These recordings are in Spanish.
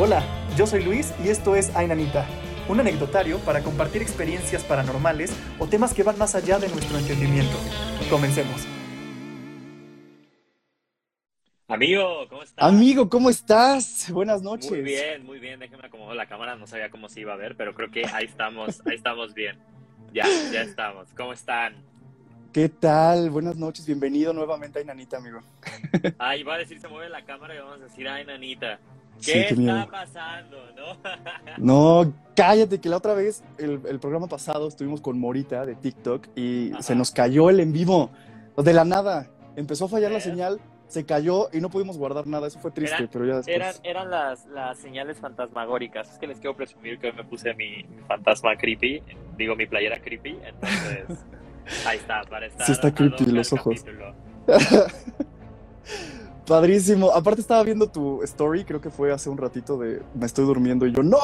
Hola, yo soy Luis y esto es Ainanita, un anecdotario para compartir experiencias paranormales o temas que van más allá de nuestro entendimiento. Comencemos. Amigo, ¿cómo estás? Amigo, ¿cómo estás? Buenas noches. Muy bien, muy bien. Déjame acomodar la cámara. No sabía cómo se iba a ver, pero creo que ahí estamos, ahí estamos bien. Ya, ya estamos. ¿Cómo están? ¿Qué tal? Buenas noches. Bienvenido nuevamente a Inanita, amigo. Ahí va a decir, se mueve la cámara y vamos a decir, ay, nanita. ¿Qué está pasando, no? No, cállate, que la otra vez, el, el programa pasado, estuvimos con Morita de TikTok y Ajá. se nos cayó el en vivo. De la nada. Empezó a fallar la ¿Eh? señal, se cayó y no pudimos guardar nada. Eso fue triste, Eran- pero ya después. Eran, eran las, las señales fantasmagóricas. Es que les quiero presumir que hoy me puse mi, mi fantasma creepy, digo mi playera creepy, entonces ahí está, para estar Sí está creepy los ojos. Padrísimo. Aparte estaba viendo tu story, creo que fue hace un ratito de me estoy durmiendo y yo, ¡no!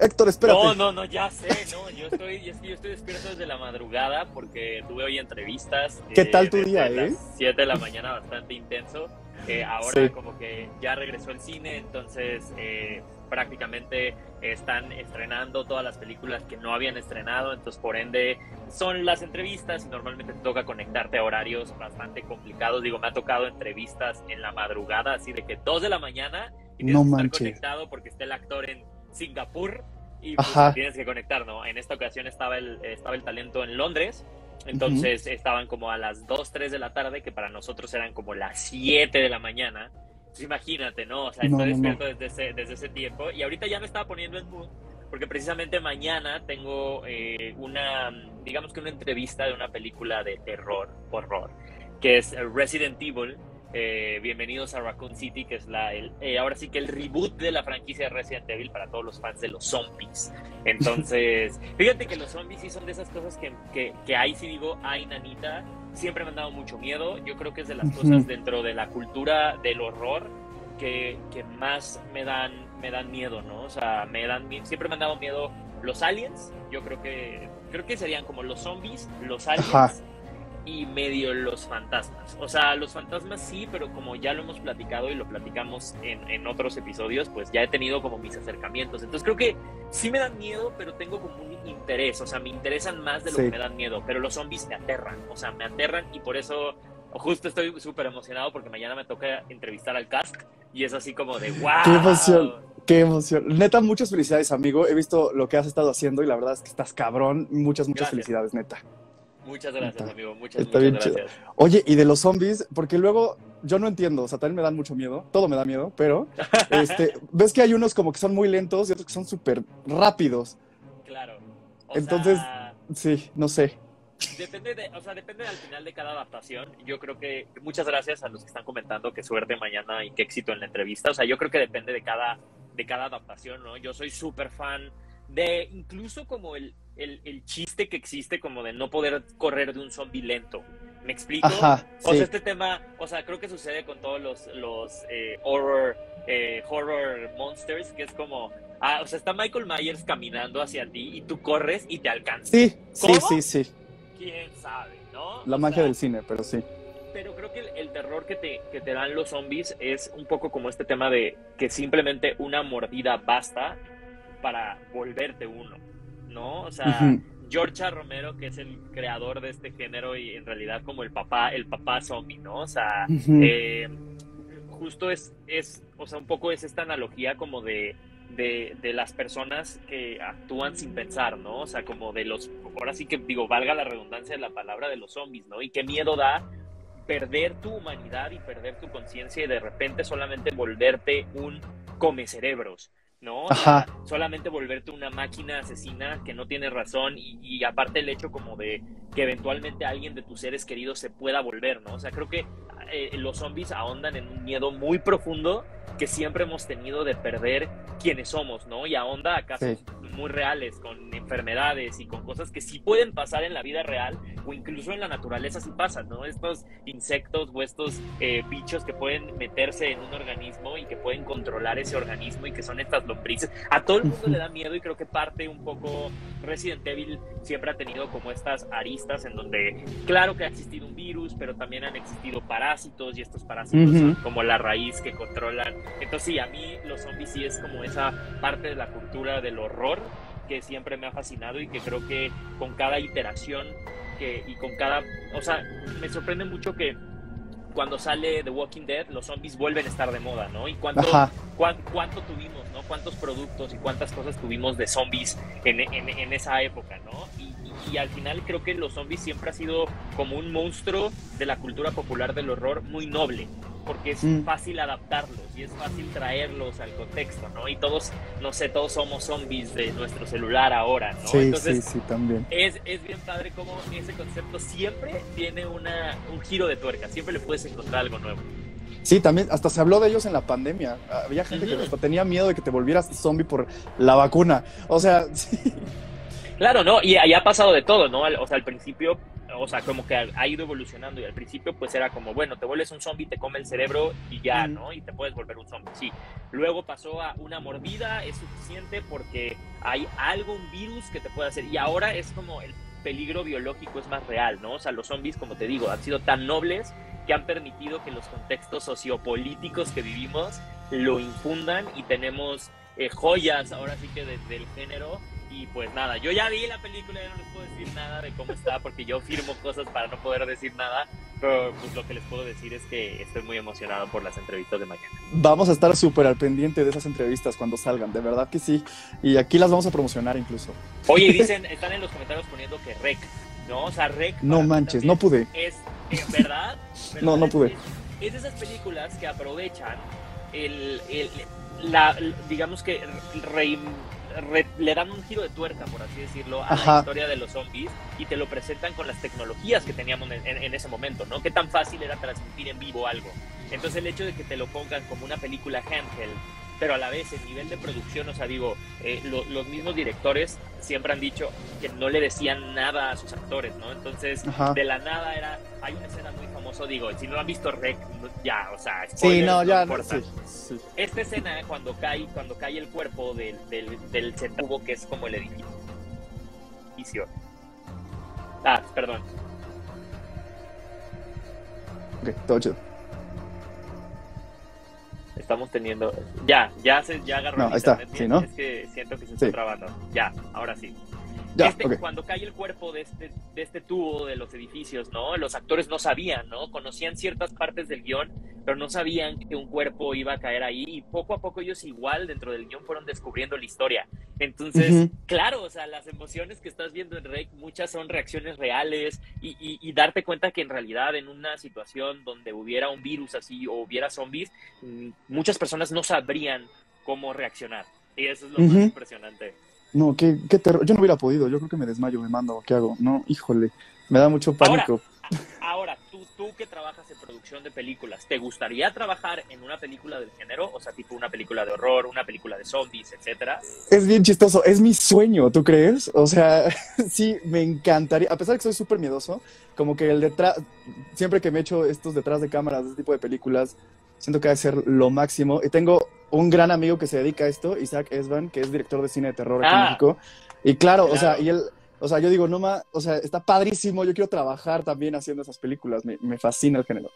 Héctor, espérate. No, no, no, ya sé, no, yo estoy, es que yo estoy despierto desde la madrugada porque tuve hoy entrevistas. ¿Qué eh, tal tu desde día, eh? 7 de la mañana, bastante intenso. Eh, ahora Sí. como que ya regresó el cine, entonces eh, prácticamente están estrenando todas las películas que no habían estrenado, entonces por ende son las entrevistas y normalmente te toca conectarte a horarios bastante complicados. Digo, me ha tocado entrevistas en la madrugada, así de que 2 de la mañana y tienes No que estar conectado porque está el actor en Singapur y pues, tienes que conectar, ¿no? En esta ocasión estaba el, estaba el talento en Londres, entonces estaban como a las 2, 3 de la tarde, que para nosotros eran como las 7 de la mañana. Entonces imagínate, ¿no? O sea, No, estoy no, no. despierto Desde, ese, desde ese tiempo y ahorita ya me estaba poniendo en mood porque precisamente mañana tengo eh, una, digamos que una entrevista de una película de terror, horror, que es Resident Evil. Eh, bienvenidos a Raccoon City, que es la, el, eh, ahora sí que el reboot de la franquicia de Resident Evil para todos los fans de los zombies. Entonces, fíjate que los zombies sí son de esas cosas que, que, que ahí sí digo, ay, nanita, siempre me han dado mucho miedo. Yo creo que es de las cosas dentro de la cultura del horror que, que más me dan, me dan miedo, ¿no? O sea, me dan, siempre me han dado miedo los aliens. Yo creo que, creo que serían como los zombies, los aliens. Ajá. Y medio los fantasmas. O sea, los fantasmas sí, pero como ya lo hemos platicado y lo platicamos en, en otros episodios, pues ya he tenido como mis acercamientos. Entonces creo que sí me dan miedo, pero tengo como un interés. O sea, me interesan más de lo Sí. que me dan miedo. Pero los zombies me aterran. O sea, me aterran y por eso justo estoy súper emocionado porque mañana me toca entrevistar al cast y es así como de wow. ¡Qué emoción! ¡Qué emoción! Neta, muchas felicidades, amigo. He visto lo que has estado haciendo y la verdad es que estás cabrón. Muchas, muchas Gracias. felicidades, neta. Muchas gracias, Está- amigo. Muchas, está muchas bien chido. gracias. Oye, y de los zombies, porque luego yo no entiendo, o sea, también me dan mucho miedo, todo me da miedo, pero este, ves que hay unos como que son muy lentos y otros que son súper rápidos. Claro. O Entonces- sea, Sí, no sé. Depende de, o sea, depende al final de cada adaptación. Yo creo que muchas gracias a los que están comentando que suerte mañana y qué éxito en la entrevista. O sea, yo creo que depende de cada, de cada adaptación, ¿no? Yo soy súper fan de incluso como el, el, el chiste que existe como de no poder correr de un zombie lento. ¿Me explico? Ajá, O sea, este tema, o sea, creo que sucede con todos los, los eh, horror, eh, horror monsters, que es como, ah, o sea, está Michael Myers caminando hacia ti y tú corres y te alcanza. Sí, sí, sí, sí. ¿Quién sabe, no? La O magia sea, del cine, pero sí. Pero creo que el, el terror que te, que te dan los zombies es un poco como este tema de que simplemente una mordida basta para volverte uno, ¿no? O sea, Ujú. George. Romero, que es el creador de este género y en realidad como el papá, el papá zombie, ¿no? O sea, eh, justo es, es, o sea, un poco es esta analogía como de, de, de las personas que actúan sin pensar, ¿no? O sea, como de los, ahora sí que digo, valga la redundancia de la palabra de los zombies, ¿no? Y qué miedo da perder tu humanidad y perder tu conciencia y de repente solamente volverte un come cerebros. ¿No? Ajá. solamente volverte una máquina asesina que no tiene razón y, y aparte el hecho como de que eventualmente alguien de tus seres queridos se pueda volver, ¿no? O sea, creo que eh, los zombies ahondan en un miedo muy profundo que siempre hemos tenido de perder quienes somos, ¿no? Y ahonda acaso Sí. muy reales, con enfermedades y con cosas que sí pueden pasar en la vida real o incluso en la naturaleza sí pasan, ¿no? Estos insectos o estos eh, bichos que pueden meterse en un organismo y que pueden controlar ese organismo y que son estas lombrices. A todo el mundo le da miedo y creo que parte un poco Resident Evil siempre ha tenido como estas aristas en donde claro que ha existido un virus, pero también han existido parásitos y estos parásitos son como la raíz que controlan. Entonces sí, a mí los zombies sí es como esa parte de la cultura del horror que siempre me ha fascinado y que creo que con cada iteración que, y con cada, o sea, me sorprende mucho que cuando sale The Walking Dead, los zombies vuelven a estar de moda, ¿no? Y cuánto, cuánto tuvimos, ¿no? Cuántos productos y cuántas cosas tuvimos de zombies en, en, en esa época, ¿no? Y, y, al final creo que los zombies siempre ha sido como un monstruo de la cultura popular del horror muy noble, porque es mm. fácil adaptarlos y es fácil traerlos al contexto, ¿no? Y todos, no sé, todos somos zombies de nuestro celular ahora, ¿no? Sí, Entonces, sí, sí, también. Es, es bien padre cómo ese concepto siempre tiene una, un giro de tuerca, siempre le puedes encontrar algo nuevo. Sí, también hasta se habló de ellos en la pandemia. Había gente que hasta tenía miedo de que te volvieras zombie por la vacuna. O sea, sí. Claro, ¿no? Y ahí ha pasado de todo, ¿no? O sea, al principio o sea, como que ha ido evolucionando y al principio pues era como, bueno, te vuelves un zombie, te come el cerebro y ya, ¿no? Y te puedes volver un zombie, sí. Luego pasó a una mordida, es suficiente porque hay algo, un virus que te puede hacer. Y ahora es como el peligro biológico es más real, ¿no? O sea, los zombies, como te digo, han sido tan nobles que han permitido que los contextos sociopolíticos que vivimos lo infundan y tenemos eh, joyas ahora sí que desde el género y pues nada, yo ya vi la película, ya no les puedo decir nada de cómo está porque yo firmo cosas para no poder decir nada, pero pues lo que les puedo decir es que estoy muy emocionado por las entrevistas de mañana. Vamos a estar súper al pendiente de esas entrevistas cuando salgan, de verdad que sí, y aquí las vamos a promocionar incluso. Oye, dicen, están en los comentarios poniendo que Rec, ¿no? O sea, Rec... No manches, no pude. Es, eh, ¿verdad? no, no pude. Es, de esas películas que aprovechan el, el la, digamos que re, le dan un giro de tuerca, por así decirlo, a la historia de los zombies y te lo presentan con las tecnologías que teníamos en, ese momento, ¿no? Qué tan fácil era transmitir en vivo algo. Entonces el hecho de que te lo pongan como una película handheld, pero a la vez el nivel de producción, o sea, digo, eh, los mismos directores siempre han dicho que no le decían nada a sus actores, ¿no? Entonces, de la nada era, hay una escena muy famosa, digo, si no han visto Rec, ya, o sea, sí, no, ya, Esta escena cuando cae, cuando cae el cuerpo del, del, del que es como el edificio. Ah, perdón. Ok, todo chido. Estamos teniendo. Ya, ya se ya agarró. No, ahí está. Sí, ¿no? Es que siento que se está trabando. Ya, ahora sí. Este, Cuando cae el cuerpo de este, de este tubo de los edificios, ¿no? Los actores no sabían, ¿no? Conocían ciertas partes del guion, pero no sabían que un cuerpo iba a caer ahí y poco a poco ellos igual dentro del guion fueron descubriendo la historia. Entonces, claro, o sea, las emociones que estás viendo en Rey, muchas son reacciones reales y, y, darte cuenta que en realidad en una situación donde hubiera un virus así o hubiera zombies, mm, muchas personas no sabrían cómo reaccionar. Y eso es lo más impresionante. No, qué, qué terror. Yo no hubiera podido. Yo creo que me desmayo, me mando. ¿Qué hago? No, híjole. Me da mucho pánico. Ahora, tú, tú que trabajas en producción de películas, ¿te gustaría trabajar en una película del género? O sea, tipo una película de horror, una película de zombies, etcétera. Es bien chistoso. Es mi sueño, ¿tú crees? O sea, sí, me encantaría. A pesar de que soy súper miedoso, como que el detrás. Siempre que me echo estos detrás de cámaras de este tipo de películas, siento que va a ser lo máximo. Y tengo un gran amigo que se dedica a esto, Isaac Esban, que es director de cine de terror aquí en ah. México. Y claro, o sea, y él, o sea, yo digo, no más, o sea, está padrísimo, yo quiero trabajar también haciendo esas películas, me, me fascina el género.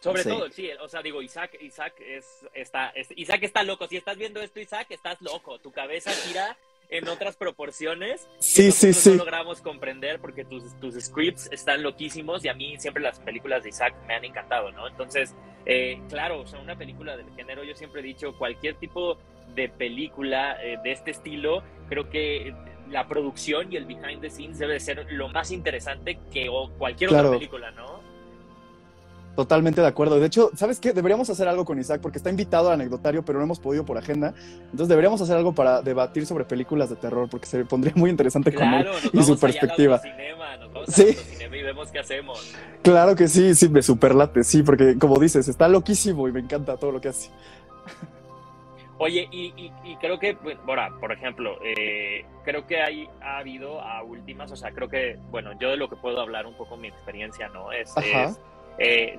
Sobre todo, sí, o sea, digo, Isaac, Isaac es, está, Isaac está loco. Si estás viendo esto, Isaac, estás loco. Tu cabeza gira en otras proporciones. Sí, sí, sí. No logramos comprender porque tus, tus scripts están loquísimos y a mí siempre las películas de Isaac me han encantado, ¿no? Entonces, eh, claro, o sea, una película del género, yo siempre he dicho, cualquier tipo de película eh, de este estilo, creo que la producción y el behind the scenes debe ser lo más interesante que cualquier otra película, ¿no? Totalmente de acuerdo. De hecho, ¿sabes qué? Deberíamos hacer algo con Isaac porque está invitado al anecdotario, pero no hemos podido por agenda. Entonces deberíamos hacer algo para debatir sobre películas de terror porque se pondría muy interesante con él y su perspectiva. Cinema, nos vamos sí. cinema y vemos qué hacemos. Claro que sí, sí, me superlate, sí, porque como dices, está loquísimo y me encanta todo lo que hace. Oye, y, y, creo que, bueno, por ejemplo, eh, creo que hay, ha habido a últimas, o sea, creo que, bueno, yo de lo que puedo hablar un poco mi experiencia, ¿no? Es, eh,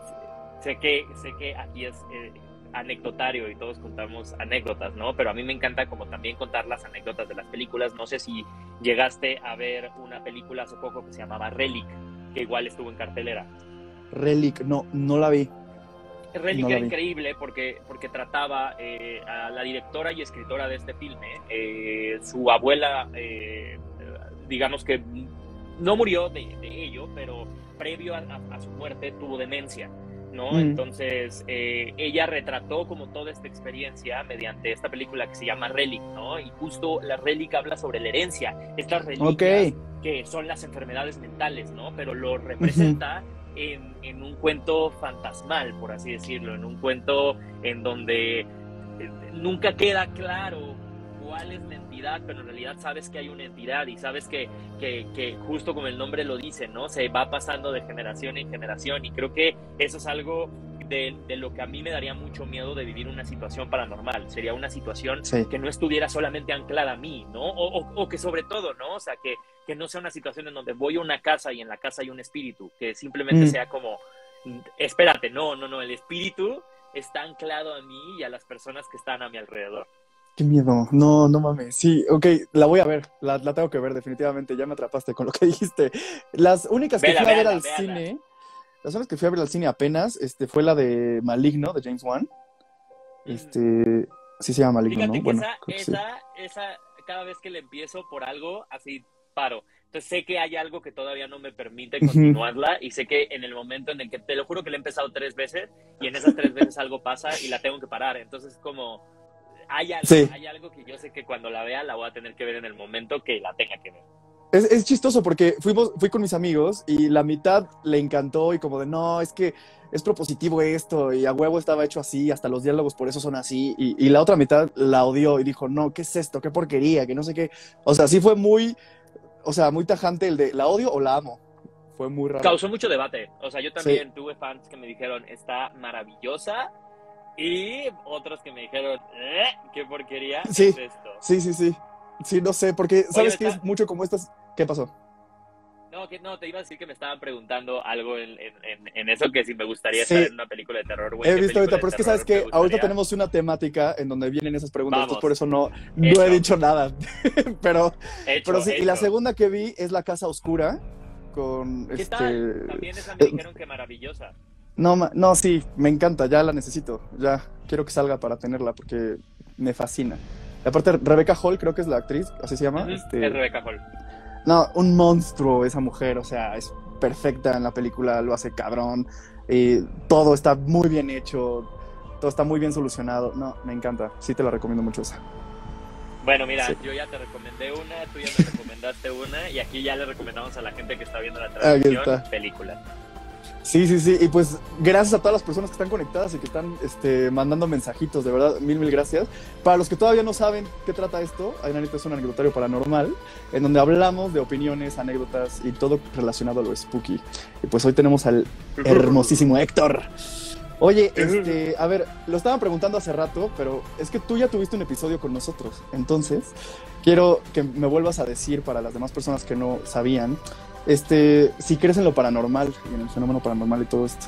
sé, que, sé que aquí es eh, anecdotario y todos contamos anécdotas, ¿no? Pero a mí me encanta como también contar las anécdotas de las películas. No sé si llegaste a ver una película hace poco que se llamaba Relic, que igual estuvo en cartelera. Relic, no, no la vi. Relic era increíble porque, porque trataba eh, a la directora y escritora de este filme. Eh, su abuela, eh, digamos que no murió de, ello, pero previo a, su muerte tuvo demencia. ¿no? Mm. Entonces, ella retrató como toda esta experiencia mediante esta película que se llama Relic, ¿no? Y justo la Relic habla sobre la herencia, estas reliquias que son las enfermedades mentales, ¿no? Pero lo representa en, un cuento fantasmal, por así decirlo, en un cuento en donde eh, nunca queda claro cuál es la entidad, pero en realidad sabes que hay una entidad y sabes que, que, justo como el nombre lo dice, ¿no? Se va pasando de generación en generación y creo que eso es algo de, lo que a mí me daría mucho miedo de vivir una situación paranormal. Sería una situación que no estuviera solamente anclada a mí, ¿no? O, que sobre todo, ¿no? O sea, que, que, no sea una situación en donde voy a una casa y en la casa hay un espíritu, que simplemente mm. sea como, espérate, no, no, no, el espíritu está anclado a mí y a las personas que están a mi alrededor. Qué miedo. No, no mames. Sí, ok, la voy a ver. La, tengo que ver, definitivamente. Ya me atrapaste con lo que dijiste. Las únicas que fui a ver al cine las únicas que fui a ver al cine apenas este, fue la de Maligno, de James Wan. Este, sí se llama Maligno, ¿no? bueno, esa, esa, cada vez que le empiezo por algo, así paro. Entonces sé que hay algo que todavía no me permite continuarla y sé que en el momento en el que, te lo juro que le he empezado tres veces y en esas tres veces algo pasa y la tengo que parar. Entonces como, hay algo, hay algo que yo sé que cuando la vea la voy a tener que ver en el momento que la tenga que ver. Es, chistoso porque fuimos, fui con mis amigos y la mitad le encantó y como de, no, es que es propositivo esto y a huevo estaba hecho así, hasta los diálogos por eso son así. Y, la otra mitad la odió y dijo, no, ¿qué es esto? ¿Qué porquería? Que no sé qué. O sea, sí fue muy, o sea, muy tajante el de, ¿la odio o la amo? Fue muy raro. Causó mucho debate. O sea, yo también tuve fans que me dijeron, está maravillosa. Y otros que me dijeron, ¿Eh? ¿qué porquería es esto? Sí, sí, sí. Sí, no sé, porque sabes que es mucho como estas. ¿Qué pasó? No, que no, te iba a decir que me estaban preguntando algo en, eso, que si me gustaría estar en una película de terror. He visto ahorita, pero es que sabes que ahorita tenemos una temática en donde vienen esas preguntas, entonces por eso no, no he dicho nada. pero, pero sí, y la segunda que vi es La Casa Oscura. Con ¿Qué este... tal? También esa me eh, dijeron que maravillosa. No, no, sí, me encanta, ya la necesito, ya quiero que salga para tenerla porque me fascina. Aparte, Rebecca Hall, creo que es la actriz, así se llama. este... Es Rebecca Hall. No, un monstruo esa mujer, o sea, es perfecta en la película, lo hace cabrón. Y todo está muy bien hecho, todo está muy bien solucionado. No, me encanta, sí te la recomiendo mucho esa. Bueno, mira, yo ya te recomendé una, tú ya me recomendaste una, y aquí ya le recomendamos a la gente que está viendo la transmisión película. Sí, sí, sí. Y pues gracias a todas las personas que están conectadas y que están este, mandando mensajitos, de verdad, mil, mil gracias. Para los que todavía no saben qué trata esto, Ainanita es un anecdotario paranormal, en donde hablamos de opiniones, anécdotas y todo relacionado a lo spooky. Y pues hoy tenemos al hermosísimo Héctor. Oye, este, a ver, lo estaban preguntando hace rato, pero es que tú ya tuviste un episodio con nosotros. Entonces, quiero que me vuelvas a decir para las demás personas que no sabían, este, si crees en lo paranormal y en el fenómeno paranormal y todo esto.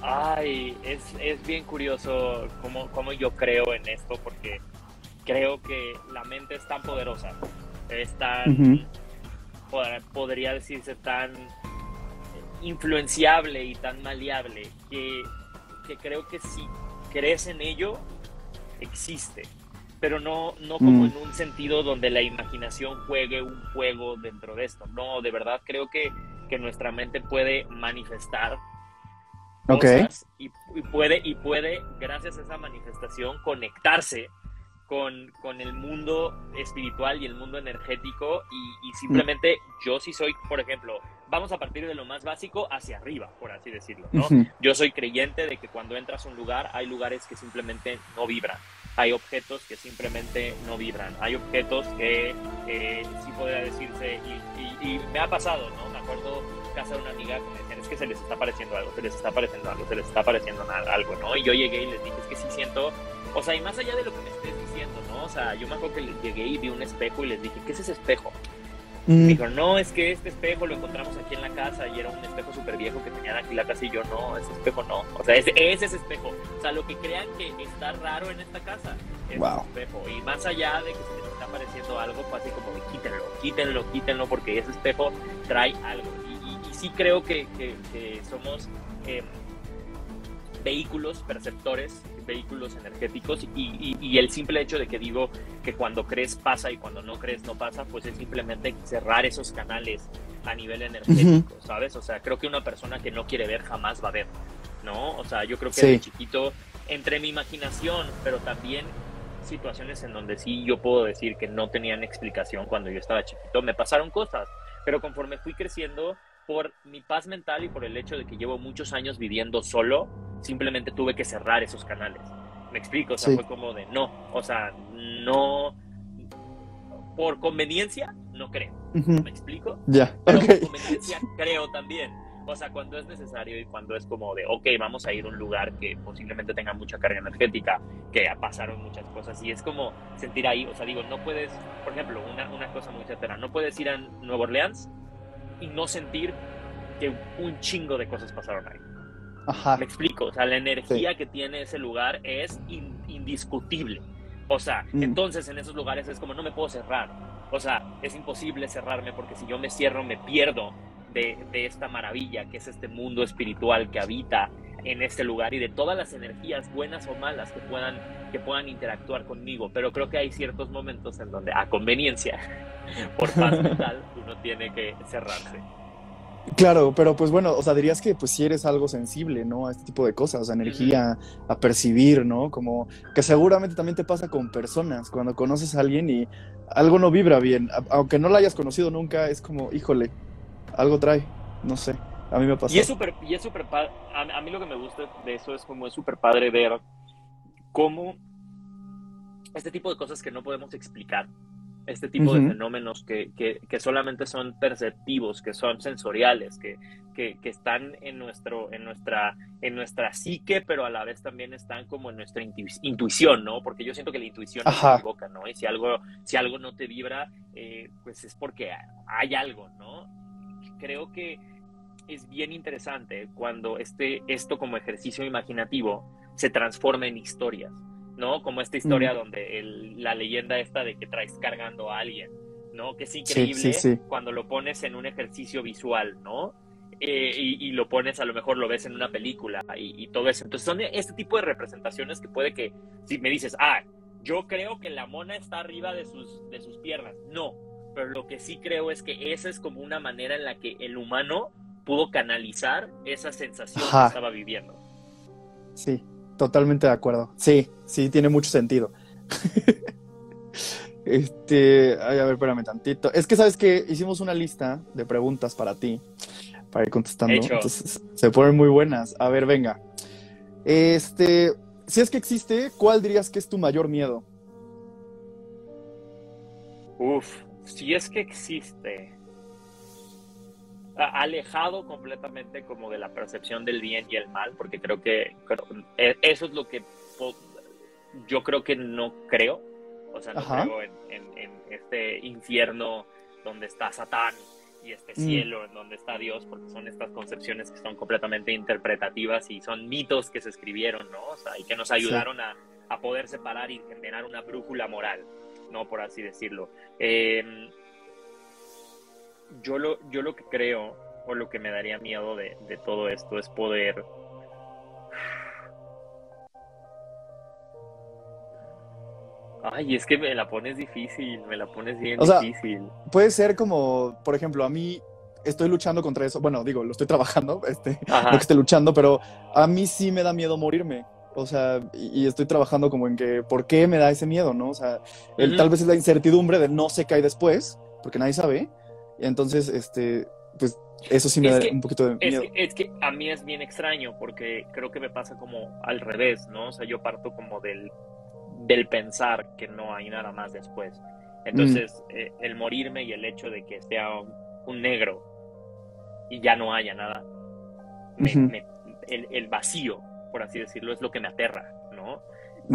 Ay, es, es bien curioso cómo, cómo, yo creo en esto, porque creo que la mente es tan poderosa, es tan, podría decirse, tan influenciable y tan maleable, que, que creo que si crees en ello, existe pero no, no como mm. en un sentido donde la imaginación juegue un juego dentro de esto. No, de verdad creo que, que nuestra mente puede manifestar cosas y, puede, y puede, gracias a esa manifestación, conectarse con, con el mundo espiritual y el mundo energético y, simplemente yo sí soy, por ejemplo, vamos a partir de lo más básico hacia arriba, por así decirlo, ¿no? Yo soy creyente de que cuando entras a un lugar hay lugares que simplemente no vibran hay objetos que simplemente no vibran, hay objetos que eh, sí podría decirse, y, me ha pasado, ¿no? Me acuerdo casa de una amiga que me decían, es que se les está pareciendo algo, se les está pareciendo algo, se les está pareciendo algo, ¿no? Y yo llegué y les dije, es que sí siento O sea, y más allá de lo que me estés diciendo, ¿no? O sea, yo me acuerdo que llegué y vi un espejo y les dije, ¿qué es ese espejo? Mm, Dijo, no, es que este espejo lo encontramos aquí en la casa y era un espejo súper viejo que tenían aquí en la casa y yo, no, ese espejo no. O sea, ese es ese espejo. O sea, lo que crean que está raro en esta casa es Wow. ese espejo. Y más allá de que se les está apareciendo algo, fue así como, quítenlo, quítenlo, quítenlo, porque ese espejo trae algo. Y, y- y sí creo que, que- que somos eh, vehículos perceptores, vehículos energéticos y, y- y el simple hecho de que digo que cuando crees pasa y cuando no crees no pasa, pues es simplemente cerrar esos canales a nivel energético, ¿sabes? O sea, creo que una persona que no quiere ver jamás va a ver, ¿no? O sea, yo creo que Sí. de chiquito, entre mi imaginación, pero también situaciones en donde sí yo puedo decir que no tenían explicación cuando yo estaba chiquito, me pasaron cosas, pero conforme fui creciendo, por mi paz mental y por el hecho de que llevo muchos años viviendo solo, simplemente tuve que cerrar esos canales. Me explico, o sea, Sí. fue como de no, o sea, no, por conveniencia, no creo. ujú, ¿Me explico? Ya, Pero por ok. conveniencia creo también. O sea, cuando es necesario y cuando es como de, ok, vamos a ir a un lugar que posiblemente tenga mucha carga energética, que pasaron muchas cosas, y es como sentir ahí, o sea, digo, no puedes, por ejemplo, una, una cosa muy certera, no puedes ir a Nueva Orleans y no sentir que un chingo de cosas pasaron ahí. Ajá. Me explico, o sea, la energía que tiene ese lugar es in- indiscutible. O sea, Mm. entonces en esos lugares es como no me puedo cerrar. O sea, es imposible cerrarme porque si yo me cierro me pierdo de, de esta maravilla que es este mundo espiritual que habita en este lugar y de todas las energías buenas o malas que puedan, que puedan interactuar conmigo. Pero creo que hay ciertos momentos en donde a conveniencia, por paz mental, uno tiene que cerrarse. Claro, pero pues bueno, o sea, dirías que pues si eres algo sensible, ¿no? A este tipo de cosas, a energía, a percibir, ¿no? Como que seguramente también te pasa con personas, cuando conoces a alguien y algo no vibra bien, aunque no la hayas conocido nunca, es como, híjole, algo trae, no sé, a mí me pasó. Y es súper, y es súper padre. A, a mí lo que me gusta de eso es como es súper padre ver cómo este tipo de cosas que no podemos explicar, este tipo de Ujú. fenómenos que, que, que solamente son perceptivos, que son sensoriales, que, que, que están en, nuestro, en, nuestra, en nuestra psique, pero a la vez también están como en nuestra intu- intuición, ¿no? Porque yo siento que la intuición no se equivoca, ¿no? Y si algo, si algo no te vibra, eh, pues es porque hay algo, ¿no? Creo que es bien interesante cuando este, esto como ejercicio imaginativo se transforma en historias, ¿no? Como esta historia Mm. donde el- la leyenda esta de que traes cargando a alguien, ¿no? Que es Sí, increíble sí, sí. cuando lo pones en un ejercicio visual, ¿no? Eh, y, y lo pones, a lo mejor lo ves en una película y, y todo eso. Entonces son este tipo de representaciones que puede que, si me dices, ah, yo creo que la mona está arriba de sus, de sus piernas, no, pero lo que sí creo es que esa es como una manera en la que el humano pudo canalizar esa sensación Ajá. que estaba viviendo. Sí, totalmente de acuerdo. Sí, sí, tiene mucho sentido. Este, ay, a ver, espérame tantito. Es que sabes que hicimos una lista de preguntas para ti, para ir contestando. Hecho. Entonces, se ponen muy buenas. A ver, venga. Este, si es que existe, ¿cuál dirías que es tu mayor miedo? Uf, si es que existe, alejado completamente como de la percepción del bien y el mal, porque creo que creo- eh, eso es lo que yo creo que no creo, o sea, no Ajá. creo en, en- en este infierno donde está Satán y este Mm. cielo en donde está Dios, porque son estas concepciones que son completamente interpretativas y son mitos que se escribieron, ¿no? O sea, y que nos ayudaron a, a poder separar y generar una brújula moral, ¿no? Por así decirlo. Eh, yo, lo, yo lo que creo, o lo que me daría miedo de, de todo esto, es poder... Ay, es que me la pones difícil, me la pones bien O sea, difícil. Puede ser como, por ejemplo, a mí estoy luchando contra eso. Bueno, digo, lo estoy trabajando, este, Ajá. no que esté luchando, pero a mí sí me da miedo morirme. O sea, y, y estoy trabajando como en que, ¿por qué me da ese miedo, no? O sea, el- tal vez es la incertidumbre de no sé qué hay después, porque nadie sabe. Entonces, este, pues, eso sí me Es da que- un poquito de Es miedo. que, es que a mí es bien extraño porque creo que me pasa como al revés, ¿no? O sea, yo parto como del, del pensar que no hay nada más después. Entonces, eh, el morirme y el hecho de que sea un, un negro y ya no haya nada, me- me- el, el vacío, por así decirlo, es lo que me aterra, ¿no?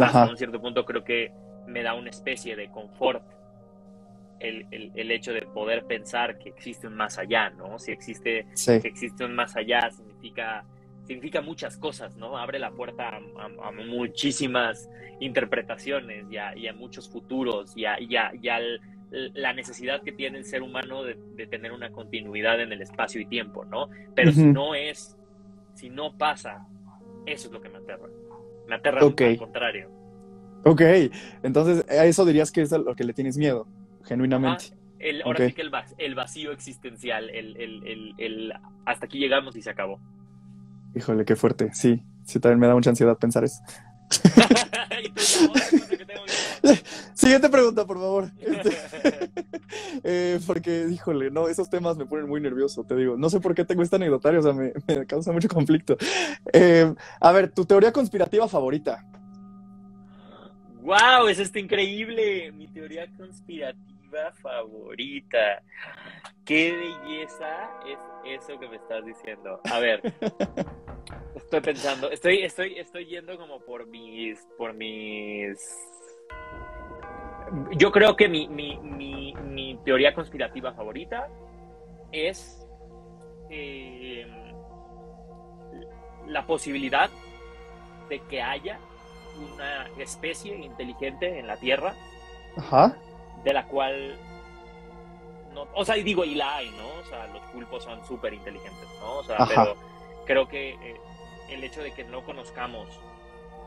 hasta un cierto punto creo que me da una especie de confort el, el, hecho de poder pensar que existe un más allá, ¿no? Si existe, si existe un más allá, significa, significa muchas cosas, ¿no? Abre la puerta a, muchísimas interpretaciones y a, y a, muchos futuros y a, y la necesidad que tiene el ser humano de, de, tener una continuidad en el espacio y tiempo, ¿no? Pero si no es, si no pasa, eso es lo que me aterra. Me aterra al contrario. Ok, entonces a eso dirías que es lo que le tienes miedo genuinamente. el, ahora sí que el, vacío existencial, el, hasta aquí llegamos y se acabó. Híjole, qué fuerte. Sí, sí, también me da mucha ansiedad pensar eso. Siguiente pregunta, por favor. Este, eh, porque, híjole, no, esos temas me ponen muy nervioso, te digo. No sé por qué tengo este anecdotario, o sea, me, causa mucho conflicto. Eh, a ver, tu teoría conspirativa favorita. ¡Wow! Eso está increíble. Mi teoría conspirativa favorita. ¡Qué belleza es eso que me estás diciendo! A ver, estoy pensando, estoy, estoy, estoy yendo como por mis, por mis. Yo creo que mi, mi, mi, teoría conspirativa favorita es eh, la posibilidad de que haya una especie inteligente en la Tierra. Ajá. De la cual. No, o sea, y digo, y la hay, ¿no? O sea, los pulpos son súper inteligentes, ¿no? O sea, pero creo que eh, el hecho de que no conozcamos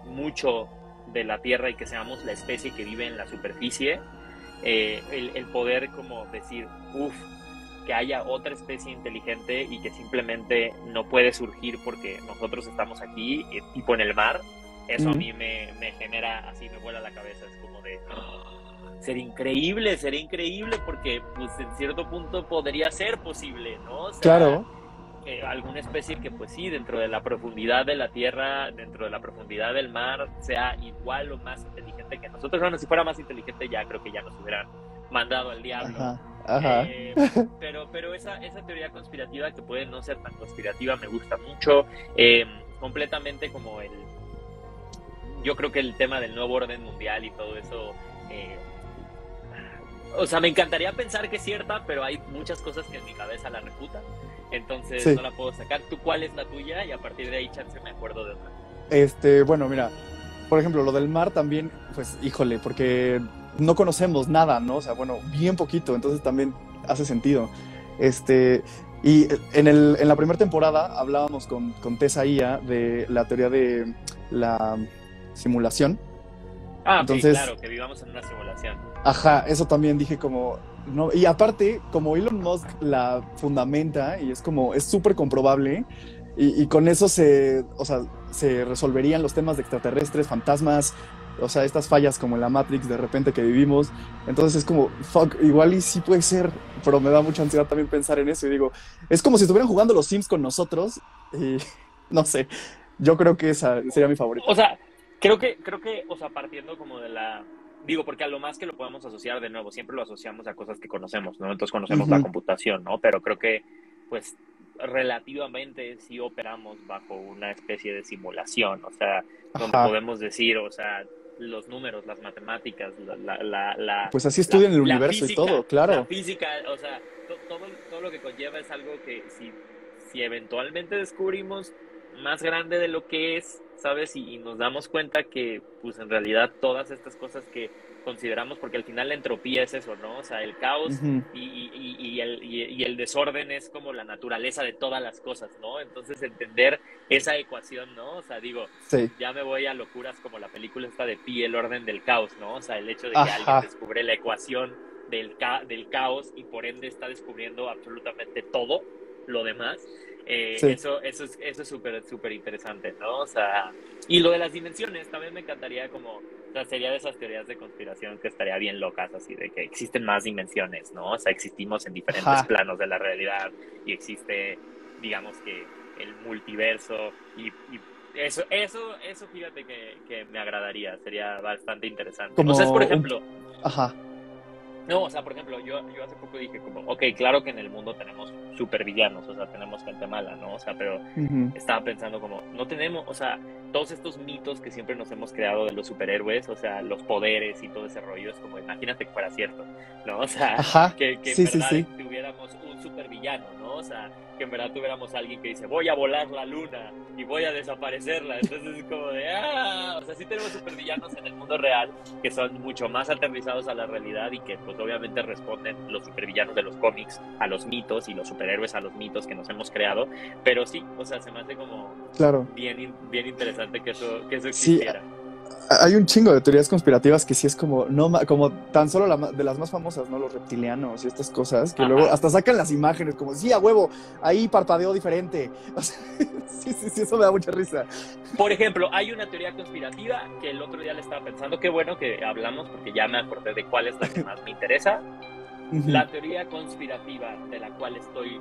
mucho de la Tierra y que seamos la especie que vive en la superficie, eh, el, poder como decir, uff, que haya otra especie inteligente y que simplemente no puede surgir porque nosotros estamos aquí, eh, tipo en el mar, eso a mí me, genera, así me vuela la cabeza, es como de, oh, sería increíble, sería increíble porque pues en cierto punto podría ser posible, ¿no? claro. alguna especie que pues sí, dentro de la profundidad de la Tierra, dentro de la profundidad del mar, sea igual o más inteligente que nosotros. Bueno, si fuera más inteligente ya creo que ya nos hubieran mandado al diablo. Ajá, eh, pero pero esa, esa teoría conspirativa que puede no ser tan conspirativa me gusta mucho. Eh, completamente como el, yo creo que el tema del nuevo orden mundial y todo eso, eh, o sea, me encantaría pensar que es cierta, pero hay muchas cosas que en mi cabeza la refutan, entonces no la puedo sacar. ¿Tú cuál es la tuya? Y a partir de ahí, chance, me acuerdo de otra. Este, bueno, mira, por ejemplo, lo del mar también, pues, híjole, porque no conocemos nada, ¿no? O sea, bueno, bien poquito, entonces también hace sentido. Este, y en, el, en la primera temporada hablábamos con, con Tessa Ia de la teoría de la simulación. Ah, Entonces, claro, que vivamos en una simulación. Ajá, eso también dije como, no, y aparte, como Elon Musk la fundamenta y es como, es súper comprobable, y, con eso se, o sea, se resolverían los temas de extraterrestres, fantasmas, o sea, estas fallas como en la Matrix de repente que vivimos. Entonces es como, fuck, igual y sí puede ser, pero me da mucha ansiedad también pensar en eso y digo, es como si estuvieran jugando los Sims con nosotros y no sé, yo creo que esa sería mi favorita. O sea, Creo que, creo que, o sea, partiendo como de la, digo, porque a lo más que lo podemos asociar de nuevo, siempre lo asociamos a cosas que conocemos, ¿no? Entonces conocemos la computación, ¿no? Pero creo que, pues, relativamente sí operamos bajo una especie de simulación, o sea, donde podemos decir, o sea, los números, las matemáticas, la... la, la pues así estudian el universo y todo, claro. La física, o sea, todo, todo lo que conlleva es algo que si, si eventualmente descubrimos más grande de lo que es, ¿sabes? Y, nos damos cuenta que, pues en realidad todas estas cosas que consideramos, porque al final la entropía es eso, ¿no? O sea, el caos y, el, y, el, desorden es como la naturaleza de todas las cosas, ¿no? Entonces entender esa ecuación, ¿no? O sea, digo, ya me voy a locuras como la película está de Pi, el orden del caos, ¿no? O sea, el hecho de que alguien descubre la ecuación del, del caos y por ende está descubriendo absolutamente todo lo demás. Eh, eso, eso es eso es súper súper interesante, ¿no? O sea, y lo de las dimensiones también me encantaría como, o sea, sería de esas teorías de conspiración que estaría bien locas, así de que existen más dimensiones, ¿no? O sea, existimos en diferentes planos de la realidad y existe, digamos que el multiverso y, eso, eso, eso fíjate que, que, me agradaría, sería bastante interesante. Como o sea, por ejemplo, Ajá No, o sea, por ejemplo, yo, yo hace poco dije como, ok, claro que en el mundo tenemos supervillanos, o sea, tenemos gente mala, ¿no? O sea, pero estaba pensando como, no tenemos, o sea, todos estos mitos que siempre nos hemos creado de los superhéroes, o sea, los poderes y todo ese rollo, es como, imagínate que fuera cierto, ¿no? O sea, Ajá. que, que en Sí, sí, verdad sí. tuviéramos un supervillano, ¿no? O sea, que en verdad tuviéramos a alguien que dice, voy a volar la luna y voy a desaparecerla. Entonces es como de, ah, o sea, sí tenemos supervillanos en el mundo real que son mucho más aterrizados a la realidad y que pues obviamente responden los supervillanos de los cómics a los mitos y los superhéroes a los mitos que nos hemos creado. Pero sí, o sea, se me hace como Claro. bien, bien interesante que eso, que eso Sí, existiera. Hay un chingo de teorías conspirativas que sí es como, no, como tan solo la de las más famosas, ¿no? Los reptilianos y estas cosas, que Ajá. luego hasta sacan las imágenes, como, sí, a huevo, ahí parpadeó diferente. O sea, sí, sí, sí, eso me da mucha risa. Por ejemplo, hay una teoría conspirativa que el otro día le estaba pensando, qué bueno que hablamos porque ya me acordé de cuál es la que más me interesa. La teoría conspirativa de la cual estoy...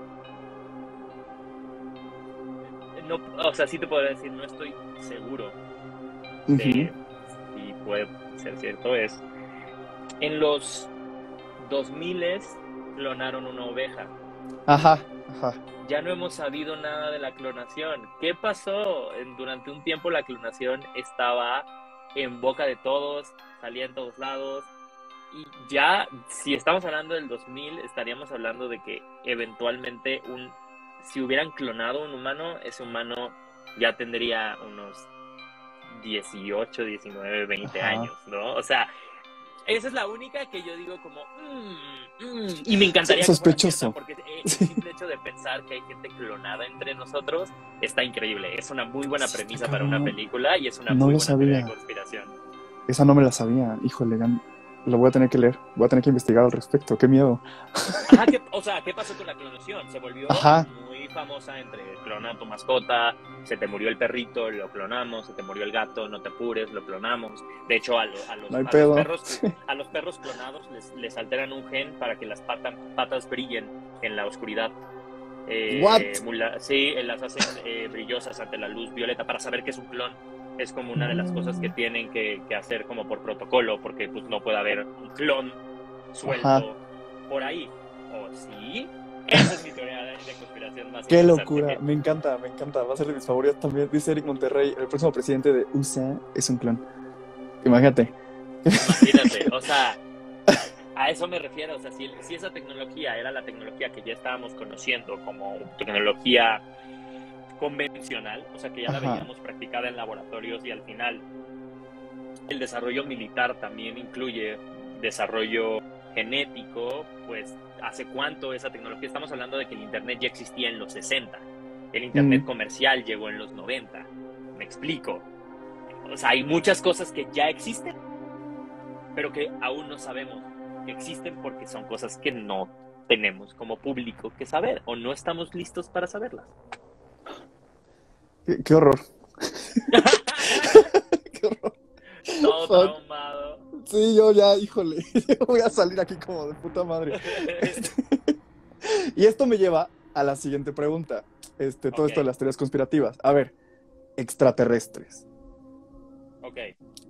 No, o sea, sí te podría decir, no estoy seguro de si puede ser cierto, es... En los 2000 clonaron una oveja. Ajá, ajá. Ya no hemos sabido nada de la clonación. ¿Qué pasó? Durante un tiempo la clonación estaba en boca de todos, salía en todos lados. Y ya, si estamos hablando del 2000, estaríamos hablando de que eventualmente un, si hubieran clonado un humano, ese humano ya tendría unos 18, 19, 20 Ajá. años, ¿no? O sea, esa es la única que yo digo como, mm, mm, y me encantaría Sospechoso. porque eh, el simple hecho de pensar que hay gente clonada entre nosotros está increíble. Es una muy buena premisa para una película y es una No muy buena sabía. conspiración. Esa no me la sabía. Híjole, lo voy a tener que leer. Voy a tener que investigar al respecto. Qué miedo. Ajá, ¿qué- o sea, ¿qué pasó con la clonación? Se volvió Ajá. Famosa entre clona a tu mascota, se te murió el perrito, lo clonamos, se te murió el gato, no te apures, lo clonamos. De hecho, a, lo- a los, No a los perros, a los perros clonados les, les alteran un gen para que las patas, patas brillen en la oscuridad. Eh, What? mula- sí, eh, las hacen eh, brillosas ante la luz violeta para saber que es un clon. Es como una de las cosas que tienen que, que hacer como por protocolo, porque pues no puede haber un clon suelto Ajá. por ahí. ¿O sí? Esa es mi teoría de, conspiración más Qué locura. Me encanta, me encanta. Va a ser de mis favoritos también. Dice Eric Monterrey, el próximo presidente de USA es un clon. Imagínate. Imagínate, o sea, a eso me refiero. O sea, si, si esa tecnología era la tecnología que ya estábamos conociendo como tecnología convencional, o sea, que ya la Ajá. veíamos practicada en laboratorios y al final el desarrollo militar también incluye desarrollo genético, pues hace cuánto esa tecnología, estamos hablando de que el Internet ya existía en los 60, el Internet Mm. comercial llegó en los 90, me explico. O sea, hay muchas cosas que ya existen, pero que aún no sabemos que existen porque son cosas que no tenemos como público que saber o no estamos listos para saberlas. Qué, qué horror. qué horror. Todo Fuck. traumado. Sí, yo ya, híjole. Voy a salir aquí como de puta madre. Y esto me lleva a la siguiente pregunta. Este, todo esto de las teorías conspirativas. A ver, extraterrestres. ok.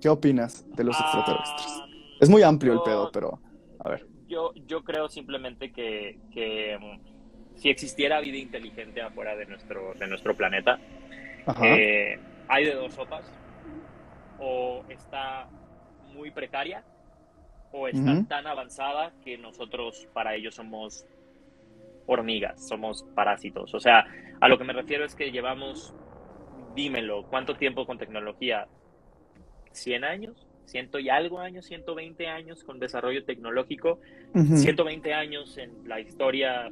¿Qué opinas de los extraterrestres? Ah, Es muy amplio el pedo, pero a ver. Yo, yo creo simplemente que, que, mm, si existiera vida inteligente afuera de nuestro, de nuestro planeta, eh, hay de dos sopas. O está muy precaria, o está Ujú. tan avanzada que nosotros para ellos somos hormigas, somos parásitos. O sea, a lo que me refiero es que llevamos, dímelo, ¿cuánto tiempo con tecnología? ¿100 años? ¿Ciento y algo años? ¿120 años con desarrollo tecnológico? Ujú. 120 años en la historia,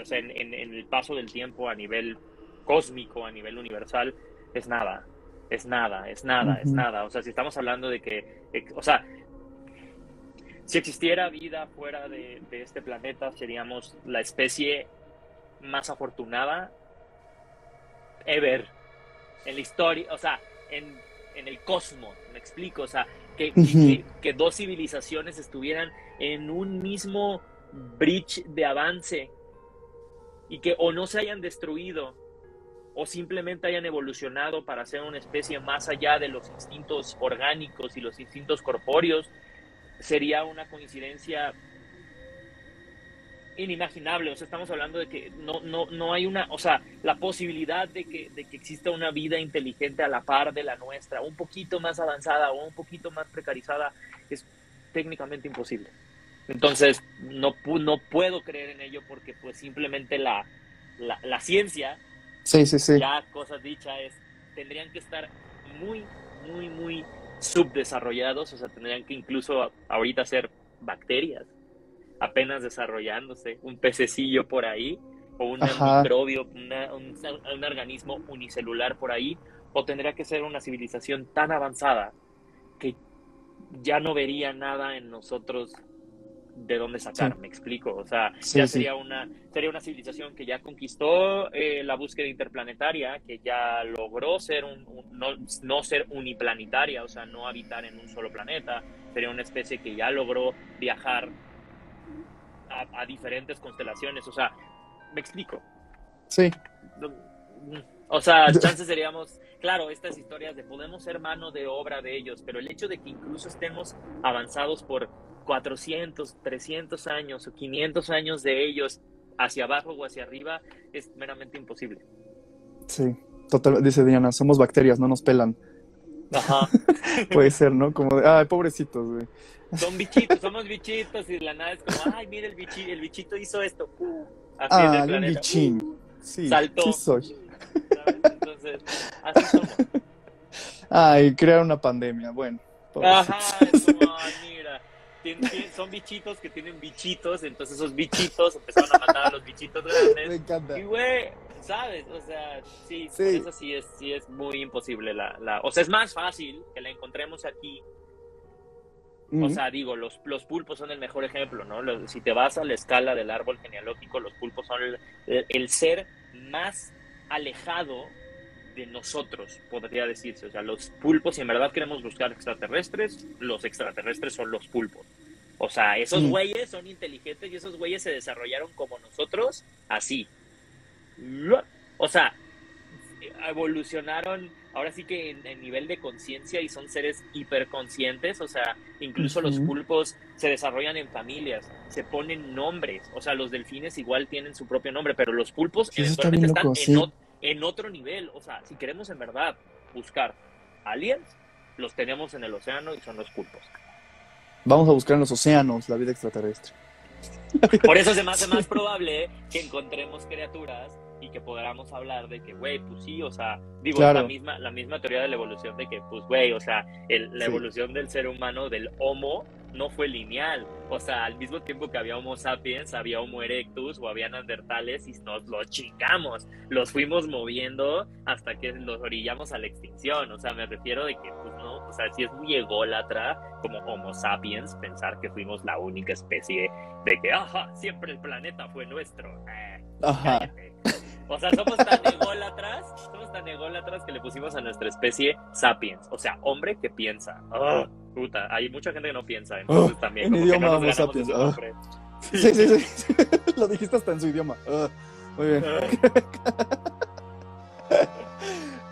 o sea, en, en- en el paso del tiempo a nivel cósmico, a nivel universal, es nada, es nada, es nada, es nada. O sea, si estamos hablando de que, o sea, si existiera vida fuera de, de este planeta, seríamos la especie más afortunada ever en la historia, o sea, en, en el cosmos, me explico, o sea, que- que dos civilizaciones estuvieran en un mismo bridge de avance y que o no se hayan destruido o simplemente hayan evolucionado para ser una especie más allá de los instintos orgánicos y los instintos corpóreos, sería una coincidencia inimaginable. O sea, estamos hablando de que no, no, no hay una, o sea, la posibilidad de que, de que exista una vida inteligente a la par de la nuestra, un poquito más avanzada o un poquito más precarizada, es técnicamente imposible. Entonces, no, no puedo creer en ello porque pues simplemente la, la, la ciencia, sí, sí, sí. ya cosa dicha es, tendrían que estar muy, muy, muy subdesarrollados, o sea, tendrían que incluso ahorita ser bacterias apenas desarrollándose, un pececillo por ahí, o un microbio, un, un, organismo unicelular por ahí, o tendría que ser una civilización tan avanzada que ya no vería nada en nosotros de dónde sacar, me explico, o sea, ya sería una sería una civilización que ya conquistó eh, la búsqueda interplanetaria, que ya logró ser un, no, no, ser uniplanetaria, o sea, no habitar en un solo planeta, sería una especie que ya logró viajar a, diferentes constelaciones. O sea, me explico. Sí. O sea, chances seríamos, claro, estas historias de podemos ser mano de obra de ellos, pero el hecho de que incluso estemos avanzados por 400, 300 años o 500 años de ellos hacia abajo o hacia arriba es meramente imposible. Sí, total, dice Diana, somos bacterias, no nos pelan. Ajá. Puede ser, ¿no? Como de, ay, pobrecitos, güey. Son bichitos, somos bichitos y la nada es como, ay, mira el bichito, el bichito hizo esto. así ah, el bichín. Sí, Saltó. Sí soy. Entonces, así somos. Ay, crear una pandemia, bueno. Ajá, como, son bichitos que tienen bichitos, entonces esos bichitos empezaron a matar a los bichitos grandes. Me encanta. Y güey, ¿sabes? O sea, sí, sí. eso sí es, sí es muy imposible. La, la, o sea, es más fácil que la encontremos aquí o sea, digo, los, los pulpos son el mejor ejemplo, ¿no? si te vas a la escala del árbol genealógico, los pulpos son el, ser más alejado de nosotros, podría decirse. O sea, los pulpos, si en verdad queremos buscar extraterrestres, los extraterrestres son los pulpos. O sea, esos güeyes son inteligentes y esos güeyes se desarrollaron como nosotros, así. O sea, evolucionaron ahora sí que en, nivel de conciencia y son seres hiperconscientes, o sea, incluso los pulpos se desarrollan en familias, se ponen nombres, o sea, los delfines igual tienen su propio nombre, pero los pulpos eventualmente están en, otro nivel, o sea, si queremos en verdad buscar aliens, los tenemos en el océano y son los pulpos. Vamos a buscar en los océanos la vida extraterrestre. Por eso se me hace más probable que encontremos criaturas y que podamos hablar de que, güey, pues sí, o sea, digo, la, misma, la misma teoría de la evolución de que, pues, güey, o sea, la evolución del ser humano, del Homo, no fue lineal. O sea, al mismo tiempo que había Homo sapiens, había Homo erectus o había neandertales y nos los chingamos. Los fuimos moviendo hasta que los orillamos a la extinción. O sea, me refiero de que, pues no, o sea, si es muy ególatra como Homo sapiens pensar que fuimos la única especie de que, ajá, siempre el planeta fue nuestro. Eh, ajá. O sea, somos tan ególatras, somos tan ególatras que le pusimos a nuestra especie sapiens, o sea, hombre que piensa. Oh, puta, hay mucha gente que no piensa, entonces oh, también. En idioma Homo sapiens. Oh. Sí. sí, sí, sí. Lo dijiste hasta en su idioma. muy bien.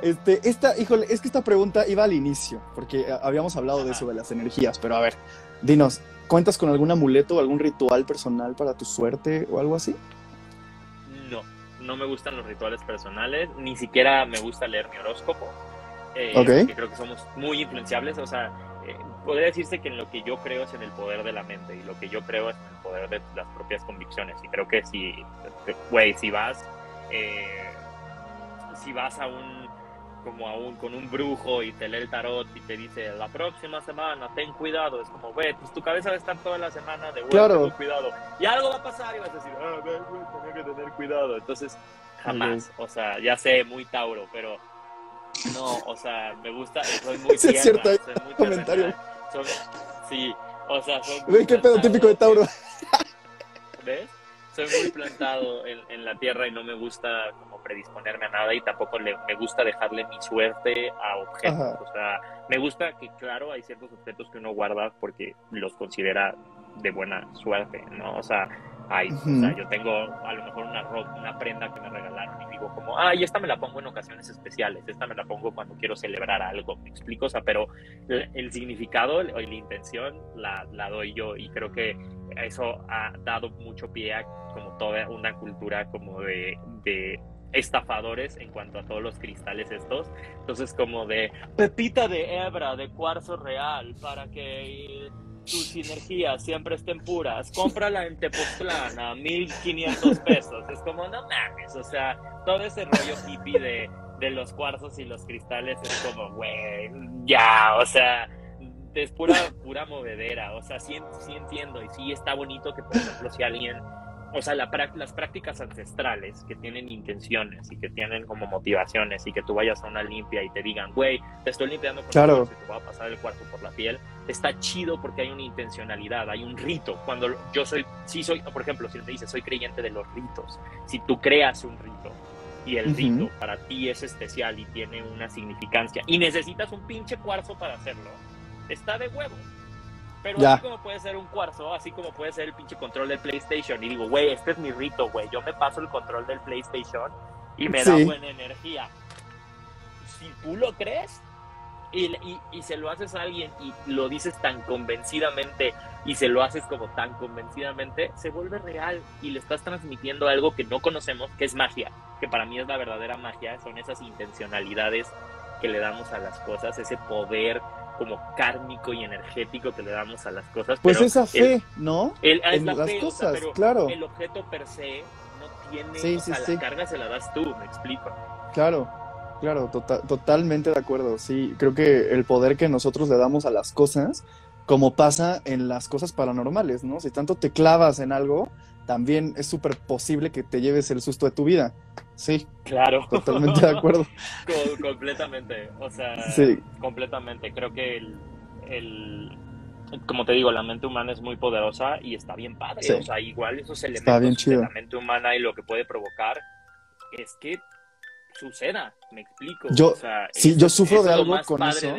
Este, esta, híjole, es que esta pregunta iba al inicio, porque eh, habíamos hablado de eso, de las energías, pero a ver, dinos, ¿cuentas con algún amuleto o algún ritual personal para tu suerte o algo así? no me gustan los rituales personales, ni siquiera me gusta leer mi horóscopo. Eh, creo que somos muy influenciables, o sea, eh, podría decirse que en lo que yo creo es en el poder de la mente y lo que yo creo es en el poder de las propias convicciones. Y creo que si, güey, si vas, eh, si vas a un como aún con un brujo y te lee el tarot y te dice la próxima semana ten cuidado, es como, güey, pues tu cabeza va a estar toda la semana de, güey, ten cuidado. Y algo va a pasar y vas a decir, ah, güey, tenía que tener cuidado. Entonces, jamás, o sea, ya sé, muy Tauro, pero no, o sea, me gusta, soy muy sí, es cierto, hay muy comentario. sí, o sea, soy Güey, qué pedo típico de Tauro. ¿Ves? Soy muy plantado en, en la tierra y no me gusta predisponerme a nada y tampoco le, me gusta dejarle mi suerte a objetos. O sea, me gusta que, claro, hay ciertos objetos que uno guarda porque los considera de buena suerte, ¿no? O sea, Ahí, o sea, yo tengo a lo mejor una, una prenda que me regalaron y digo como, ah, y esta me la pongo en ocasiones especiales, esta me la pongo cuando quiero celebrar algo, me explico, o sea, pero el, significado y la intención la, la, doy yo y creo que eso ha dado mucho pie a como toda una cultura como de, de estafadores en cuanto a todos los cristales estos. Entonces, como de pepita de hebra, de cuarzo real, para que tus energías siempre estén puras, cómprala en Tepoztlán a 1500 pesos. Es como, no mames, o sea, todo ese rollo hippie de, de los cuarzos y los cristales es como, güey, ya, o sea, es pura, pura movedera. O sea, sí, sí entiendo y sí está bonito que, por ejemplo, si alguien o sea, las prácticas ancestrales que tienen intenciones y que tienen como motivaciones y que tú vayas a una limpia y te digan, güey, te estoy limpiando con claro. el te voy a pasar el cuarto por la piel, está chido porque hay una intencionalidad, hay un rito. Cuando yo soy, sí soy, por ejemplo, si te dice soy creyente de los ritos, si tú creas un rito y el rito para ti es especial y tiene una significancia y necesitas un pinche cuarzo para hacerlo, está de huevo pero así como puede ser un cuarzo, así como puede ser el pinche control del PlayStation. Y digo, güey, este es mi rito, güey. Yo me paso el control del PlayStation y me da buena energía. Si tú lo crees y, y, se lo haces a alguien y lo dices tan convencidamente y se lo haces como tan convencidamente, se vuelve real y le estás transmitiendo algo que no conocemos, que es magia, que para mí es la verdadera magia, son esas intencionalidades que le damos a las cosas, ese poder como kármico y energético que le damos a las cosas. Pues esa fe, ¿no? en las cosas, claro. El objeto per se no tiene, o sea, la carga se la das tú, me explico. Claro, claro, tota-, totalmente de acuerdo. Sí, creo que el poder que nosotros le damos a las cosas, como pasa en las cosas paranormales, ¿no? Si tanto te clavas en algo, también es súper posible que te lleves el susto de tu vida. Sí. Claro. Totalmente de acuerdo. completamente. O sea, sí. completamente. Creo que el, como te digo, la mente humana es muy poderosa y está bien padre. O sea, igual esos elementos de la mente humana y lo que puede provocar es que suceda, me explico. Yo, sí, yo sufro de algo con eso.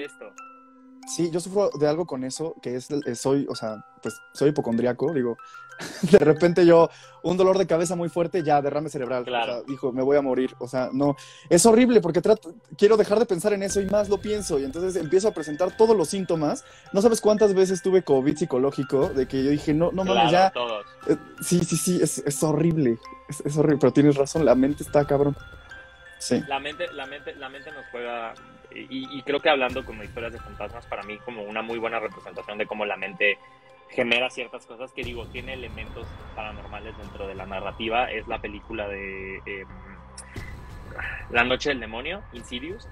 Sí, yo sufro de algo con eso, que es, soy, o sea, pues soy hipocondriaco, digo, de repente yo, un dolor de cabeza muy fuerte, ya derrame cerebral. Claro. dijo, me voy a morir. O sea, no. Es horrible porque trato, quiero dejar de pensar en eso y más lo pienso. Y entonces empiezo a presentar todos los síntomas. No sabes cuántas veces tuve COVID psicológico, de que yo dije, no, no mames, ya. Eh, sí, sí, sí, es, es horrible. Es, es, horrible, pero tienes razón, la mente está cabrón. Sí. La mente, la mente, la mente nos juega. Y, y creo que hablando como historias de fantasmas, para mí, como una muy buena representación de cómo la mente genera ciertas cosas que digo, tiene elementos paranormales dentro de la narrativa. Es la película de em, La Noche del Demonio, Insidious,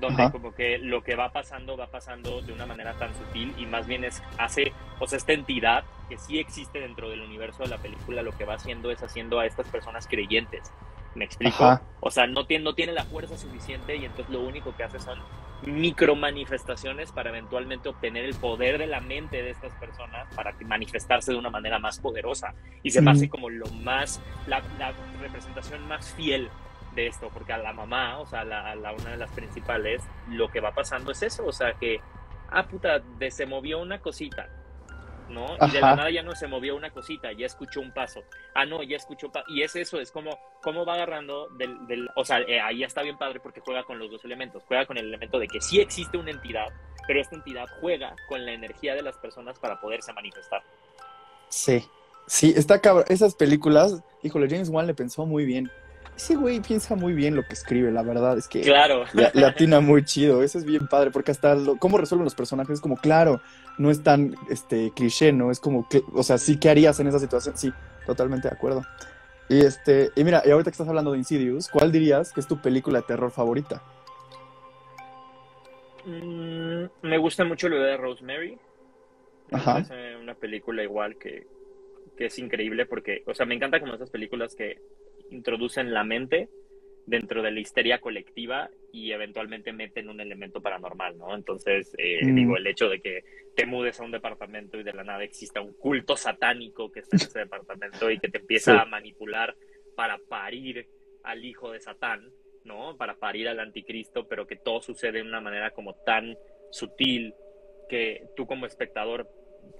donde como que lo que va pasando va pasando de una manera tan sutil y más bien es, hace, o sea, esta entidad que sí existe dentro del universo de la película, lo que va haciendo es haciendo a estas personas creyentes. ¿Me explico? O sea, no tiene, no tiene la fuerza suficiente y entonces lo único que hace son micro manifestaciones para eventualmente obtener el poder de la mente de estas personas para manifestarse de una manera más poderosa. Y se pase como lo más, la, representación más fiel de esto, porque a la mamá, o sea, a la, una de las principales, lo que va pasando es eso, o sea, que, ah, puta, de, se movió una cosita, ¿no? Y de la nada ya no se movió una cosita, ya escuchó un paso. Ah, no, ya escuchó paso. Y es eso, es como, cómo va agarrando del, del o sea, eh, ahí está bien padre porque juega con los dos elementos. Juega con el elemento de que sí existe una entidad, pero esta entidad juega con la energía de las personas para poderse manifestar. Sí, sí, está cabrón. Esas películas, híjole, James Wan le pensó muy bien ese güey piensa muy bien lo que escribe, la verdad es que claro. le, atina muy chido, eso es bien padre, porque hasta lo, cómo resuelven los personajes es como, claro, no es tan este cliché, ¿no? Es como que, o sea, sí, ¿qué harías en esa situación? Sí, totalmente de acuerdo. Y este, y mira, y ahorita que estás hablando de Insidious, ¿cuál dirías que es tu película de terror favorita? Mm, me gusta mucho lo de Rosemary. Ajá. Es una película igual que, que es increíble porque, o sea, me encanta como esas películas que introducen la mente dentro de la histeria colectiva y eventualmente meten un elemento paranormal, ¿no? Entonces, eh, mm. digo, el hecho de que te mudes a un departamento y de la nada exista un culto satánico que está en ese departamento y que te empieza a manipular para parir al hijo de Satán, ¿no? Para parir al anticristo, pero que todo sucede de una manera como tan sutil que tú como espectador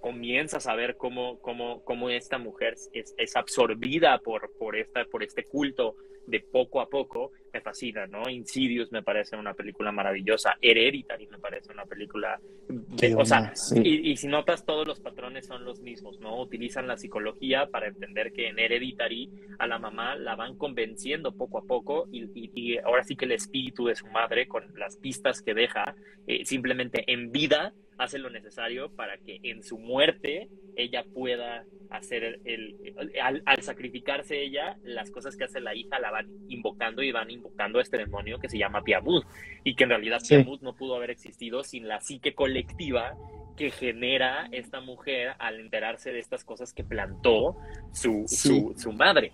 comienzas a ver cómo, cómo, cómo esta mujer es, es, absorbida por, por, esta, por este culto de poco a poco, me fascina, ¿no? Insidious me parece una película maravillosa, Hereditary me parece una película, de, o sea, y, y, si notas todos los patrones son los mismos, ¿no? Utilizan la psicología para entender que en Hereditary a la mamá la van convenciendo poco a poco y, y, ahora sí que el espíritu de su madre con las pistas que deja, eh, simplemente en vida hace lo necesario para que en su muerte ella pueda hacer el, al, sacrificarse ella, las cosas que hace la hija la van invocando y van invocando a este demonio que se llama Piamud y que en realidad sí. no pudo haber existido sin la psique colectiva que genera esta mujer al enterarse de estas cosas que plantó su, su, su madre.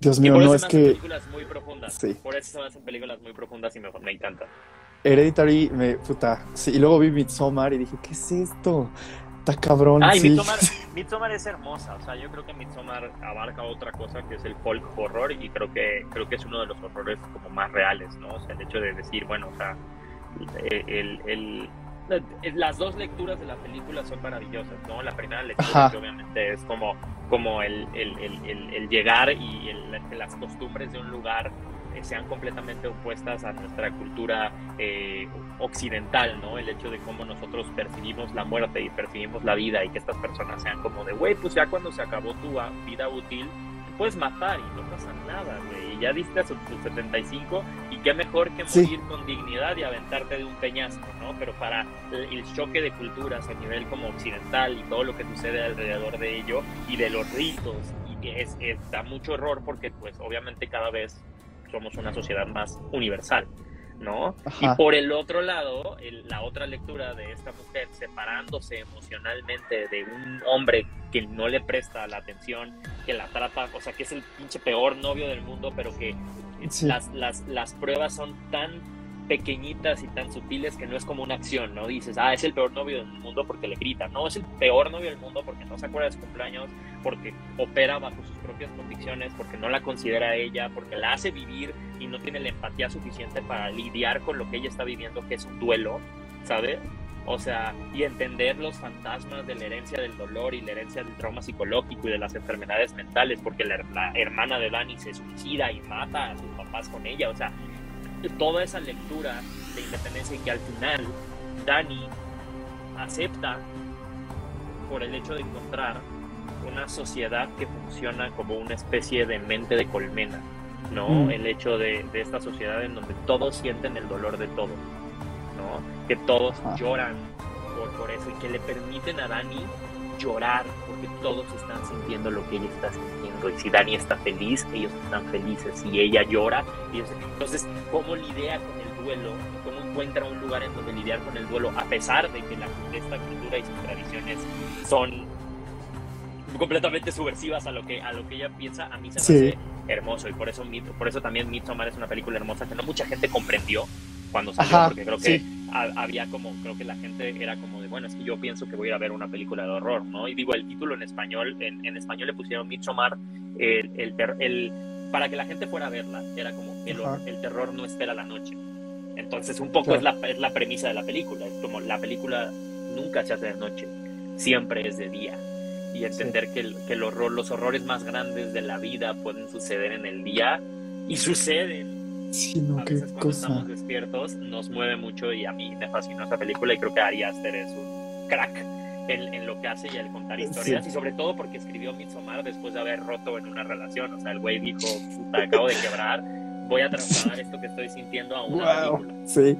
Dios mío, no es que... películas muy profundas. Por eso se hacen películas muy profundas y me, me encantan. Hereditary, me, puta, sí, y luego vi Midsommar y dije, ¿qué es esto? Está cabrón, Ay, sí. Midsommar, Midsommar, es hermosa, o sea, yo creo que Midsommar abarca otra cosa que es el folk horror y creo que, creo que es uno de los horrores como más reales, ¿no? O sea, el hecho de decir, bueno, o sea, el, el, el las dos lecturas de la película son maravillosas, ¿no? La primera lectura, que obviamente es como, como el llegar y las costumbres de un lugar sean completamente opuestas a nuestra cultura eh, occidental, ¿no? El hecho de cómo nosotros percibimos la muerte y percibimos la vida y que estas personas sean como de, güey, pues ya cuando se acabó tu vida útil, puedes matar y no pasa nada, güey. Y ya diste a tus 75 y qué mejor que morir sí. con dignidad y aventarte de un peñasco, ¿no? Pero para el choque de culturas a nivel como occidental y todo lo que sucede alrededor de ello y de los ritos, y es, es da mucho error porque pues obviamente cada vez somos una sociedad más universal, ¿no? Ajá. Y por el otro lado, el, la otra lectura de esta mujer separándose emocionalmente de un hombre que no le presta la atención, que la trata, o sea, que es el pinche peor novio del mundo, pero que sí. las, las, las pruebas son tan pequeñitas y tan sutiles que no es como una acción, ¿no? Dices, ah, es el peor novio del mundo porque le grita. No, es el peor novio del mundo porque no se acuerda de su cumpleaños, porque opera bajo sus propias convicciones, porque no la considera ella, porque la hace vivir y no tiene la empatía suficiente para lidiar con lo que ella está viviendo, que es un duelo, ¿sabes? O sea, y entender los fantasmas de la herencia del dolor y la herencia del trauma psicológico y de las enfermedades mentales, porque la, la hermana de Dani se suicida y mata a sus papás con ella. O sea, toda esa lectura de independencia y que al final Dani acepta por el hecho de encontrar una sociedad que funciona como una especie de mente de colmena, ¿no? Mm. El hecho de, de, esta sociedad en donde todos sienten el dolor de todos, ¿no? Que todos ah. lloran por, por eso y que le permiten a Dani llorar porque todos están sintiendo lo que ella está sintiendo y si Dani está feliz ellos están felices y ella llora ellos... entonces cómo lidia con el duelo cómo encuentra un lugar en donde lidiar con el duelo a pesar de que la, esta cultura y sus tradiciones son completamente subversivas a lo que a lo que ella piensa a mí se me hace hermoso y por eso por eso también Midsommar es una película hermosa que no mucha gente comprendió cuando salió, Ajá, porque creo que sí. había como, creo que la gente era como de, bueno, es que yo pienso que voy a ir a ver una película de horror, ¿no? Y digo, el título en español, en, en español le pusieron Midsommar, el, el, el, para que la gente fuera a verla, era como, el, el terror no espera la noche. Entonces, un poco claro. es, la, es la premisa de la película, es como la película nunca se hace de noche, siempre es de día. Y entender sí. que, el, que el horror, los horrores más grandes de la vida pueden suceder en el día y suceden Sí, no, a qué veces cuando cosa. estamos despiertos nos mueve mucho y a mí me fascinó esa película y creo que Ari Aster es un crack en, en, lo que hace y al contar historias sí. y sobre todo porque escribió Midsommar después de haber roto en una relación, o sea, el güey dijo, puta, acabo de quebrar, voy a trasladar esto que estoy sintiendo a una wow. película. Sí,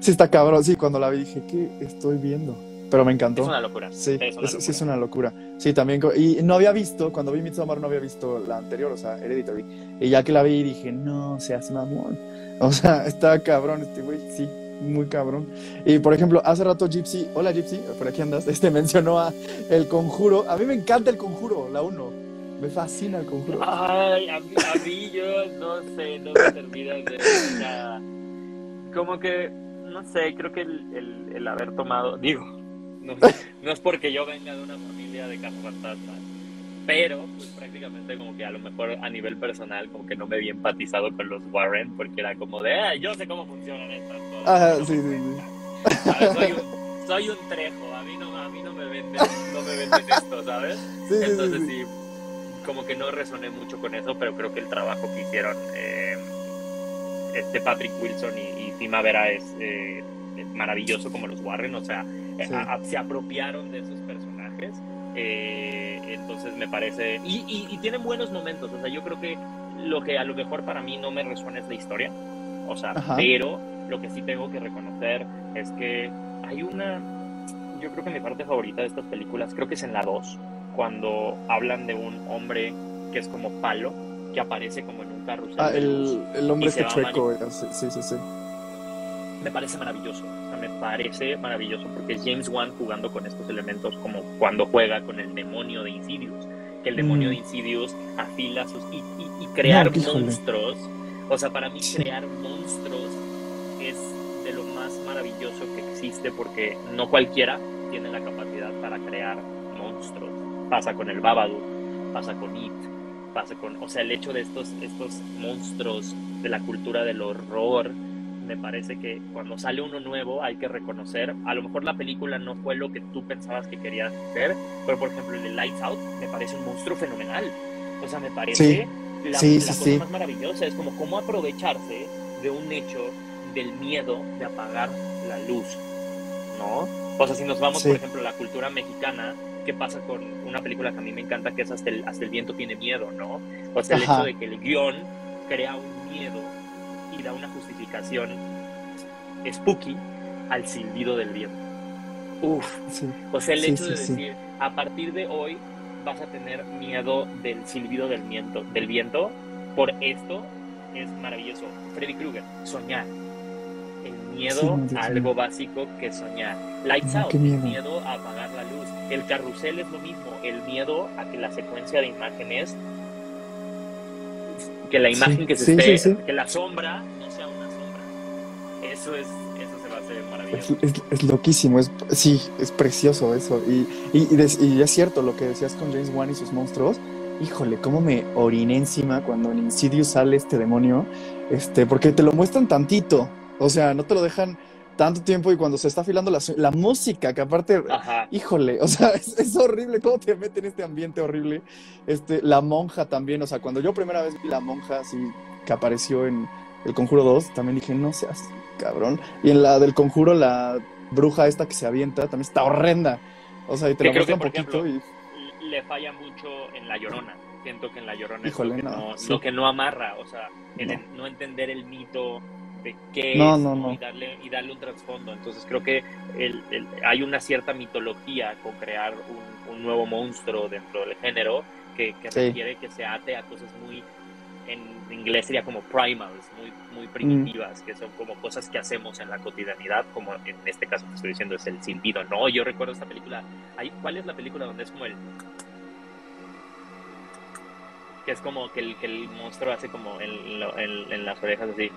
sí está cabrón, sí, cuando la vi dije, ¿qué estoy viendo? Pero me encantó. Es una locura. Sí, es una es, locura. sí, es una locura. Sí, también. Y no había visto, cuando vi Midsommar no había visto la anterior, o sea, Hereditary. Y ya que la vi dije, no, seas mamón. O sea, está cabrón este güey, sí, muy cabrón. Y por ejemplo, hace rato Gypsy, hola Gypsy, por aquí andas, este mencionó a El Conjuro. A mí me encanta El Conjuro, la 1. Me fascina El Conjuro. Ay, a mí, a mí yo no sé, no me termina de nada. Como que, no sé, creo que el, el, el haber tomado, digo, no, no, es porque yo venga de una familia de cazafantasmas, pero pues prácticamente como que a lo mejor a nivel personal como que no me había empatizado con los Warren porque era como de, ah, yo sé cómo funcionan estas cosas. Ajá, sí, sí, sí. Soy un, soy un trejo, a mí no, a mí no me venden, no me venden esto, ¿sabes? Sí, Entonces sí. sí, como que no resoné mucho con eso, pero creo que el trabajo que hicieron eh, este Patrick Wilson y, y Primavera es eh, maravilloso como los Warren, o sea, Sí. a- a- se apropiaron de esos personajes, eh, entonces me parece, y, y- y tienen buenos momentos, o sea, yo creo que lo que a lo mejor para mí no me resuena es la historia, o sea, Ajá. pero lo que sí tengo que reconocer es que hay una, yo creo que mi parte favorita de estas películas, creo que es en la 2, cuando hablan de un hombre que es como palo, que aparece como en un carrusel. Ah, el, el hombre este chueco, era, sí, sí, sí. Me parece maravilloso, me parece maravilloso porque es James Wan jugando con estos elementos como cuando juega con el demonio de Insidious, que el demonio Mm. de Insidious afila sus... y, y- y crear No, monstruos, o sea, para mí crear monstruos es de lo más maravilloso que existe porque no cualquiera tiene la capacidad para crear monstruos. Pasa con el Babadook, pasa con It, pasa con, o sea, el hecho de estos estos monstruos de la cultura del horror, me parece que cuando sale uno nuevo hay que reconocer, a lo mejor la película no fue lo que tú pensabas que querías hacer, pero por ejemplo el de Lights Out me parece un monstruo fenomenal. O sea, me parece la, Sí, la sí, cosa sí. más maravillosa, es como cómo aprovecharse de un hecho del miedo de apagar la luz, ¿no? O sea, si nos vamos, Sí. por ejemplo, a la cultura mexicana, ¿qué pasa con una película que a mí me encanta, que es Hasta el, Hasta el viento tiene miedo, ¿no? O sea, el Ajá. hecho de que el guion crea un miedo y da una justificación spooky al silbido del viento. Uf, sí. o sea, el Sí, hecho de sí. decir, a partir de hoy vas a tener miedo del silbido del viento, del viento, por esto es maravilloso. Freddy Krueger, soñar. El miedo a algo básico que soñar. Lights No, out, qué el miedo. miedo a apagar la luz. El carrusel es lo mismo, el miedo a que la secuencia de imágenes, que la imagen Sí, que se sí, esté, sí, que la sombra no sea una sombra. Eso es, eso se va a hacer Es, maravilloso. es- es loquísimo, es, sí, es precioso eso. Y, y, y des- y es cierto lo que decías con James Wan y sus monstruos. Híjole, cómo me oriné encima cuando en Insidious sale este demonio. Este, porque te lo muestran tantito. O sea, no te lo dejan tanto tiempo y cuando se está afilando la, música, que aparte, Ajá. híjole, o sea, es, es horrible cómo te meten en este ambiente horrible. Este, la monja también, o sea, cuando yo primera vez vi la monja así que apareció en El Conjuro 2, también dije, no seas cabrón. Y en la del Conjuro, la bruja esta que se avienta también está horrenda. O sea, y te la creo que, por poquito y le falla mucho en La Llorona. Siento que en La Llorona Híjole, es lo que, no, no, sí. lo que no amarra, o sea, el No. en- no entender el mito de qué No, es no, ¿no? Y, darle, y darle un trasfondo. Entonces creo que el- el- hay una cierta mitología con crear un, un nuevo monstruo dentro del género que, que Sí. requiere que se ate a cosas muy, en inglés sería como primals, muy, muy primitivas, que son como cosas que hacemos en la cotidianidad, como en este caso que estoy diciendo es el silbido, ¿no? Yo recuerdo esta película, hay- ¿cuál es la película donde es como el... que es como que el, que el monstruo hace como en- en las orejas así,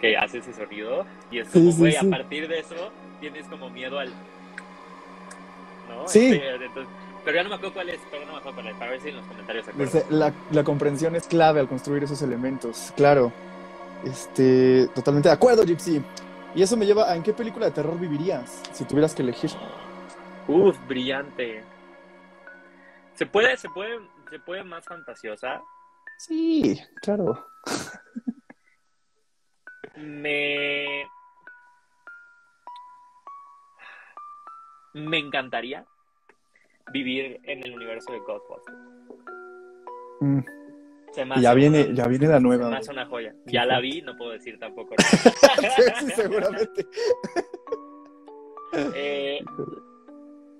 que hace ese sonido, y es Sí, como, sí, güey, sí. a partir de eso tienes como miedo al... ¿no? Sí. Este, entonces- pero ya no me acuerdo cuál es, pero no me acuerdo cuál es, para ver si en los comentarios se la, la comprensión es clave al construir esos elementos, claro. Este, totalmente de acuerdo, Gypsy. Y eso me lleva a ¿en qué película de terror vivirías si tuvieras que elegir? Uf, brillante. Se puede, se puede, se puede más fantasiosa. Sí, claro. Me. Me encantaría vivir en el universo de Ghostbusters. Mm, Se ya viene, una- ya viene la se nueva. me hace una joya. Ya la vi, no puedo decir tampoco. sí, seguramente. Eh,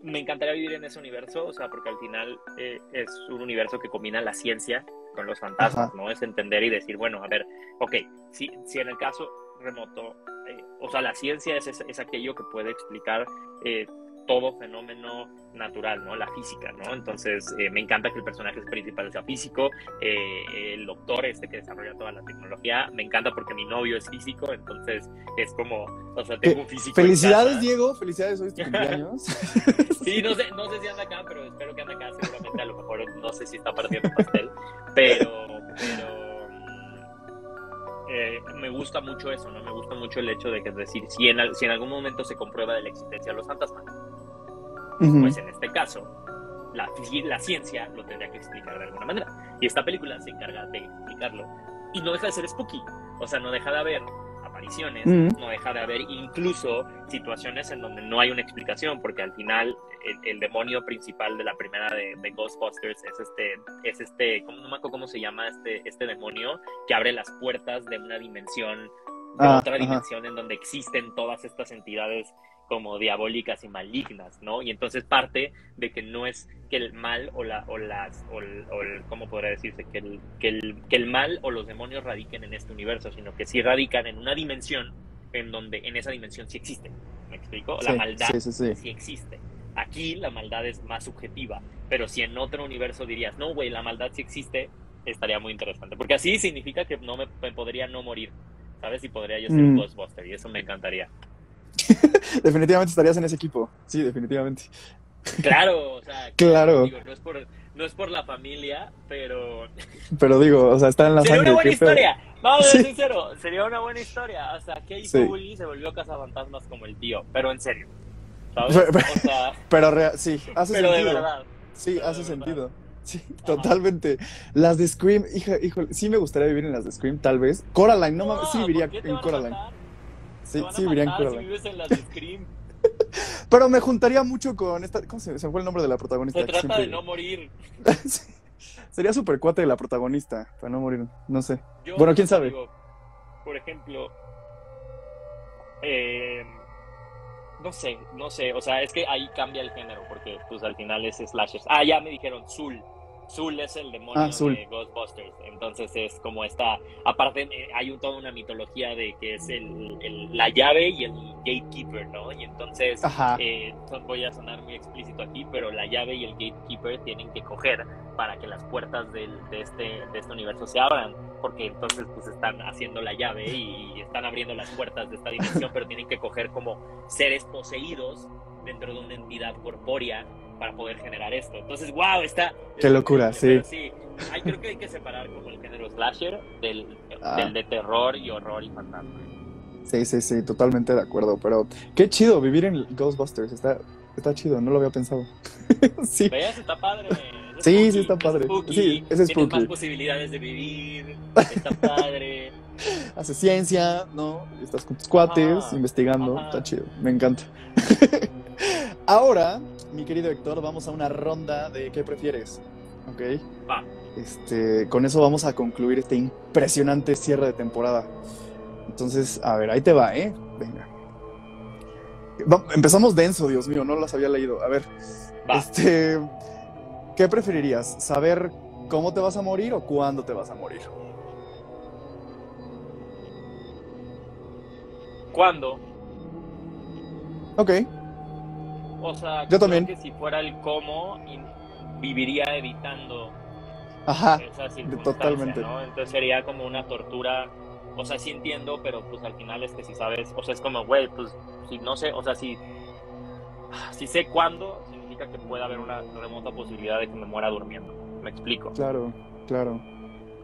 me encantaría vivir en ese universo, o sea, porque al final eh, es un universo que combina la ciencia con los fantasmas, Ajá. ¿no? Es entender y decir, bueno, a ver, ok, si, si en el caso remoto, eh, o sea, la ciencia es, es, es aquello que puede explicar eh, todo fenómeno natural, ¿no? La física, ¿no? Entonces, eh, me encanta que el personaje principal sea físico, eh, el doctor este que desarrolla toda la tecnología, me encanta porque mi novio es físico, entonces es como, o sea, tengo un físico. Felicidades. Diego. Felicidades, hoy es tu cumpleaños. Sí, no sé, no sé si anda acá, pero espero que ande acá. Seguramente a lo mejor no sé si está partiendo pastel. Pero, pero eh, me gusta mucho eso, ¿no? Me gusta mucho el hecho de que es decir, si en, si en algún momento se comprueba de la existencia de los fantasmas, Ujú. pues en este caso, la, la ciencia lo tendría que explicar de alguna manera. Y esta película se encarga de explicarlo. Y no deja de ser spooky. O sea, no deja de haber apariciones, Mm. no deja de haber incluso situaciones en donde no hay una explicación, porque al final el, el demonio principal de la primera de, de Ghostbusters es este, es este, ¿cómo, no me acuerdo cómo se llama este, este demonio que abre las puertas de una dimensión, de Ah, otra dimensión en donde existen todas estas entidades como diabólicas y malignas, ¿no? Y entonces parte de que no es que el mal o la o las o el, o el- cómo podría decirse que el, que el que el mal o los demonios radiquen en este universo, sino que sí radican en una dimensión en donde en esa dimensión sí existe. ¿Me explico? La Sí, maldad sí, sí, sí. existe. Aquí la maldad es más subjetiva, pero si en otro universo dirías, no, güey, la maldad sí existe, estaría muy interesante. Porque así significa que no me, me podría no morir, ¿sabes? Y podría yo ser un Mm. Ghostbuster, y eso me encantaría. Definitivamente estarías en ese equipo. Sí, definitivamente. Claro, o sea, Claro. digo, no, es por, no es por la familia, pero Pero digo, o sea, está en la sería sangre. una buena pedo. historia. Vamos a Sí. ser sinceros, sería una buena historia. O sea, que Sí. Bully se volvió cazafantasmas como el tío, pero en serio. ¿Sabes? Pero- O sea, Pero rea- sí, hace pero de verdad. Sí, Pero hace verdad. sentido. Sí, totalmente. Las de Scream, hija, híjole, sí me gustaría vivir en las de Scream, tal vez. Coraline, no mames, sí ¿por viviría en Coraline. Sí, Te van a sí matar si vives en las Scream. Pero me juntaría mucho con esta. ¿Cómo se, se fue el nombre de la protagonista? Se trata de no morir. Sí. Sería súper cuate de la protagonista, para no morir. No sé. Yo, Bueno, quién sabe. digo, por ejemplo, eh, no sé, no sé, o sea, es que ahí cambia el género, porque pues al final es slashers. Ah, ya me dijeron Zul. Zul es el demonio Ah, Zul. de Ghostbusters. Entonces es como esta. Aparte, eh, hay un, toda una mitología de que es el, el- la llave y el gatekeeper, ¿no? Y entonces. Eh, voy a sonar muy explícito aquí, pero la llave y el gatekeeper tienen que coger para que las puertas del- de, este, de este universo se abran, porque entonces pues están haciendo la llave y están abriendo las puertas de esta dimensión, pero tienen que coger como seres poseídos dentro de una entidad corpórea para poder generar esto. Entonces, wow, está... Qué locura, Pero sí. Ay, creo que hay que separar como el género slasher del, Ah. del de terror y horror y fantasma. Sí, sí, sí, totalmente de acuerdo. Pero qué chido vivir en Ghostbusters. Está, está chido, no lo había pensado. sí. ¿Ves? Está padre. es Sí, spooky, sí está padre. spooky, Sí, es Tienes spooky. más posibilidades de vivir. Está padre. Hace ciencia, ¿no? Estás con tus cuates, Ajá. investigando. Ajá. Está chido, me encanta. Ahora, mi querido Héctor, vamos a una ronda de ¿qué prefieres? ¿Ok? Va. Este, con eso vamos a concluir este impresionante cierre de temporada. Entonces, a ver, ahí te va, ¿eh? Venga. Va- empezamos denso, Dios mío, no las había leído. A ver, Va. este, ¿qué preferirías? ¿Saber cómo te vas a morir o cuándo te vas a morir? ¿Cuándo? Ok, O sea, Yo creo también. que si fuera el cómo, viviría evitando ajá, esa circunstancia, totalmente. ¿no? Entonces sería como una tortura. O sea, sí entiendo, pero pues al final es que si sabes, o sea, es como, güey, pues si no sé, o sea, si, si sé cuándo, significa que puede haber una remota posibilidad de que me muera durmiendo. Me explico. claro, claro.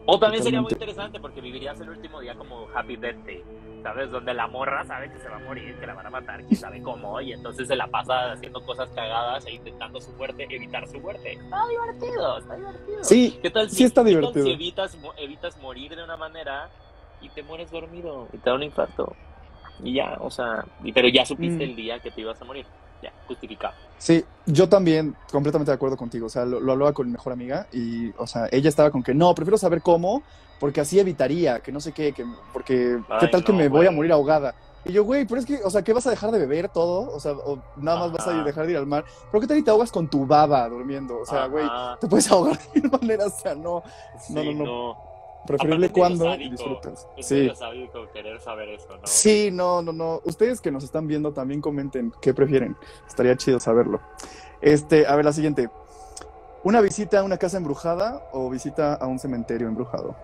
O también sería muy interesante porque vivirías el último día como Happy Death Day, ¿sabes? Donde la morra sabe que se va a morir, que la van a matar, quién sabe cómo, y entonces se la pasa haciendo cosas cagadas e intentando su muerte, evitar su muerte. Está divertido, está divertido. Sí, ¿Qué tal si, sí está qué tal divertido. si evitas, evitas morir de una manera y te mueres dormido y te da un infarto? Y ya, o sea, y- pero ya supiste Mm. el día que te ibas a morir. Ya, justificado. Sí, yo también, completamente de acuerdo contigo. O sea, lo, lo hablaba con mi mejor amiga y, o sea, ella estaba con que no, prefiero saber cómo, porque así evitaría, que no sé qué, que, porque qué tal que me voy a morir ahogada. Y yo, güey, pero es que, o sea, ¿qué vas a dejar de beber todo? O sea, o nada más vas a dejar de ir al mar. ¿Pero qué tal y te ahogas con tu baba durmiendo? O sea, güey, te puedes ahogar de mil maneras, o sea, no. sí, no, no. no. Preferible cuando disfrutas. Es Sí. sádico querer saber eso, ¿no? Sí, no, no, no. Ustedes que nos están viendo también comenten qué prefieren. Estaría chido saberlo. Este, a ver, la siguiente. ¿Una visita a una casa embrujada o visita a un cementerio embrujado?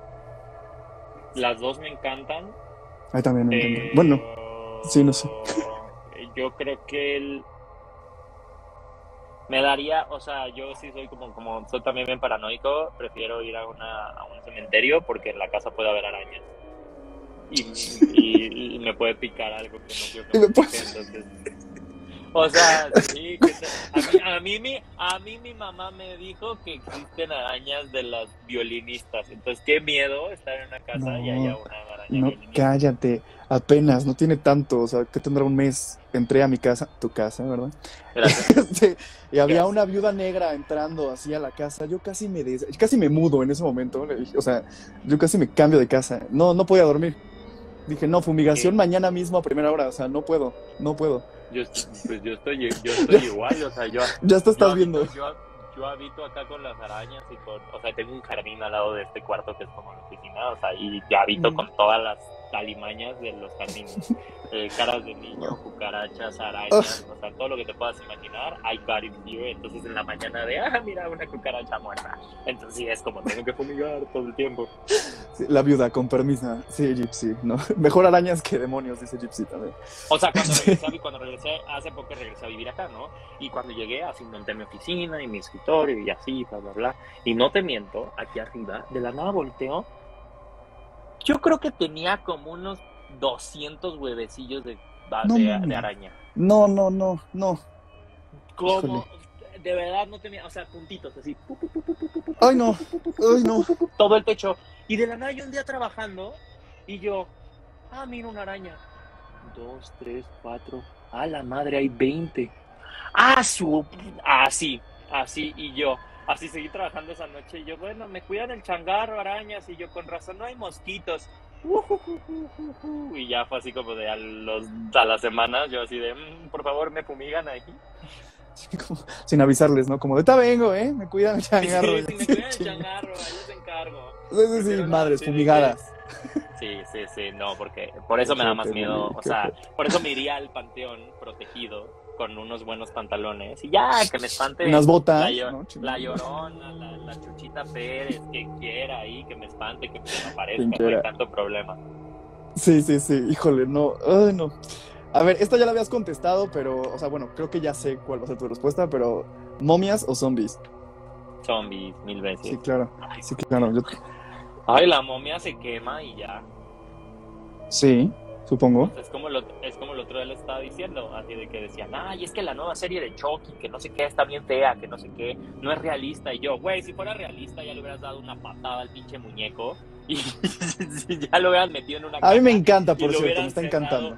Las dos me encantan. Ahí también me. Bueno, sí, no sé. Yo creo que el... Me daría, o sea, yo sí soy como, como soy también bien paranoico, prefiero ir a, una, a un cementerio porque en la casa puede haber arañas. y, y- y me puede picar algo que no quiero que me pique, entonces... O sea, sí, que te- a, mí, a, mí, mi, a mí mi mamá me dijo que existen arañas de las violinistas. Entonces, qué miedo estar en una casa y No, haya una araña No, violinista. cállate. Apenas, no tiene tanto. O sea, que tendrá un mes. Entré a mi casa, tu casa, ¿verdad? Sí, y había Gracias. una viuda negra entrando así a la casa. Yo casi me des- casi me mudo en ese momento. le dije, O sea, yo casi me cambio de casa. No, no podía dormir. Dije, no, fumigación ¿Qué? mañana mismo a primera hora. O sea, no puedo, no puedo. Yo, pues yo estoy, yo estoy igual, o sea, yo, Ya te yo estás habito- viendo. Yo, yo habito acá con las arañas y con, o sea, tengo un jardín al lado de este cuarto que es como la oficina, o sea, y yo habito Mm. con todas las alimañas de los jardines, Eh, caras de niño, cucarachas, arañas, o sea, todo lo que te puedas imaginar, I got it here, entonces en la mañana de, ah, mira, una cucaracha muerta, entonces sí, es como tengo que fumigar todo el tiempo. Sí, la viuda, con permiso. Sí, Gypsy. No. Mejor arañas que demonios, dice Gypsy también. O sea, cuando Sí. regresé, vi- cuando regresé, hace poco regresé a vivir acá, ¿no? Y cuando llegué, así monté mi oficina y mi escritorio y así, bla, bla, bla. Y no te miento, aquí arriba, de la nada volteo. Yo creo que tenía como unos 200 huevecillos de, No de, de araña. No, no, no, no. Como, de verdad no tenía, o sea, puntitos así. Ay, no. Ay, no. Todo el techo. Y de la nada yo un día trabajando y yo, ah, mira una araña. Dos, tres, cuatro. A la madre, hay 20. Ah, su. Así, así. Y yo, así seguí trabajando esa noche. Y yo, bueno, me cuidan el changarro, arañas. Y yo, con razón, no hay mosquitos. Y ya fue así como de a, los, a las semanas, yo así de, "Mm, por favor, me fumigan ahí. Como- sin avisarles, ¿no? Como de, ta vengo, ¿eh? Me cuidan el changarro. Sí, sí, me cuidan el changarro, ahí les encargo. Sí, sí, madres fumigadas. Sí, sí, sí, no, porque por eso me da más miedo, o sea, por eso me iría al panteón protegido con unos buenos pantalones y ya, que me espante Unas botas. la, ¿no? La llorona, la, la chuchita Pérez, quien quiera ahí, que me espante, que me aparezca, no hay tanto problema. Sí, sí, sí. Híjole, no. Ay, no. A ver, esta ya la habías contestado, pero, o sea, bueno, creo que ya sé cuál va a ser tu respuesta, pero ¿momias o zombies? Zombies, mil veces. Sí, claro. Ay, Sí, claro. Yo... Ay, la momia se quema y ya. Sí, supongo. Es como, lo, es como el otro le estaba diciendo, así de que decían, ay, es que la nueva serie de Chucky, que no sé qué, está bien fea, que no sé qué, no es realista. Y yo, güey, si fuera realista ya le hubieras dado una patada al pinche muñeco y ya lo hubieras metido en una A mí me encanta, por cierto, me está encantando.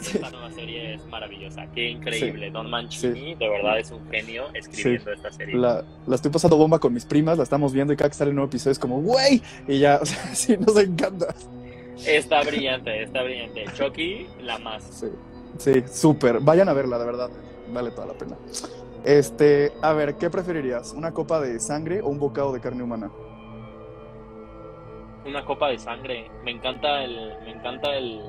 Sí. Esta nueva serie es maravillosa, qué increíble. Don Mancini, de verdad, es un genio escribiendo esta serie. La, la estoy pasando bomba con mis primas, la estamos viendo y cada que sale un nuevo episodio es como, güey, y ya, o sea, sí, nos encanta. Está brillante, está brillante. Chucky, la más. Sí, sí, súper. Vayan a verla, de verdad, vale toda la pena. Este, a ver, ¿qué preferirías? ¿Una copa de sangre o un bocado de carne humana? una copa de sangre. Me encanta el, me encanta el,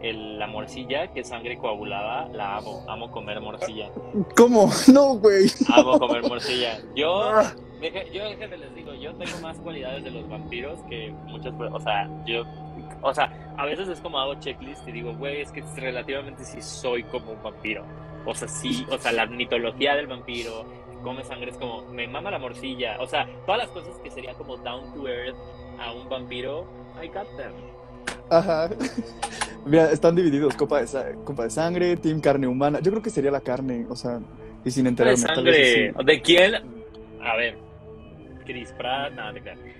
el- la morcilla, que es sangre coagulada. La amo, amo comer morcilla. ¿Cómo? No, güey. Amo comer morcilla. Yo, deje- yo déjenme les digo, yo tengo más cualidades de los vampiros que muchas, o sea, yo, o sea, a veces es como hago checklist y digo, güey, es que relativamente sí soy como un vampiro. O sea, sí, o sea, la mitología del vampiro, come sangre es como, me mama la morcilla. O sea, todas las cosas que sería como down to earth a un vampiro, I got them. Ajá. Mira, están divididos, copa de, sa- copa de sangre, team carne humana. Yo creo que sería la carne, o sea, y sin de enterarme. tal vez sangre. ¿De quién? A ver. Chris Pratt, nada.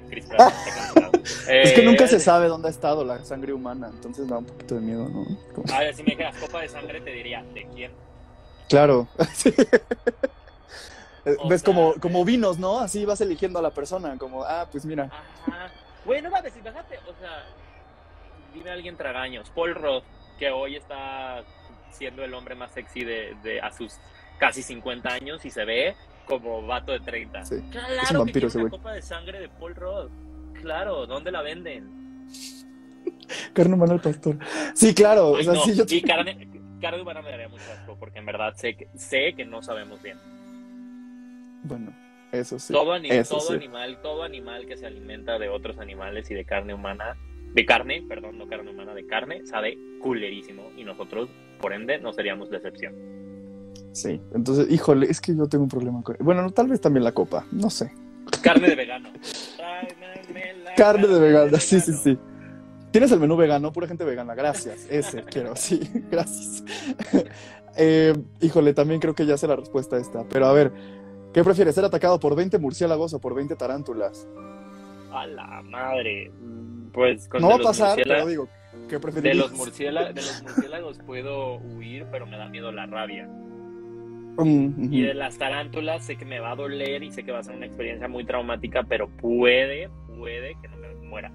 Chris Pratt está cancelado. Es que nunca Eh, se sabe dónde ha estado la sangre humana, entonces da un poquito de miedo, ¿no? Como- A ver, si me dijeras copa de sangre, te diría, ¿de quién? Claro. Sí. Eh, Ves sea, como, como vinos, ¿no? Así vas eligiendo a la persona, como, ah, pues mira. Ajá. Güey, no mames, imagínate, o sea, dime a alguien tragaños. Paul Roth, que hoy está siendo el hombre más sexy de, de a sus casi 50 años y se ve como vato de 30. Sí, Claro es un vampiro ese una güey. copa de sangre de Paul Roth. Claro, ¿dónde la venden? Carne humana al pastor. Sí, claro. Ay, o sea, no, sí, yo y carne, carne humana me daría mucho asco porque en verdad sé que, sé que no sabemos bien. Bueno, eso sí. todo, ani- eso todo sí. animal, todo animal que se alimenta de otros animales y de carne humana, de carne, perdón, no carne humana, de carne, sabe culerísimo y nosotros, por ende, no seríamos la excepción. Sí. Entonces, híjole, es que yo tengo un problema con. Bueno, tal vez también la copa, no sé. Carne de vegano. Carne de vegana, sí, sí, sí. ¿Tienes el menú vegano? Pura gente vegana, gracias. Ese quiero, sí, gracias. Eh, híjole, también creo que ya sé la respuesta a esta. Pero a ver, ¿qué prefieres? ¿Ser atacado por 20 murciélagos o por 20 tarántulas? A la madre. Pues con No de va a pasar, pero digo, ¿qué de los, murciélagos, de los murciélagos puedo huir, pero me da miedo la rabia. Y de las tarántulas sé que me va a doler y sé que va a ser una experiencia muy traumática, pero puede, puede que no me muera.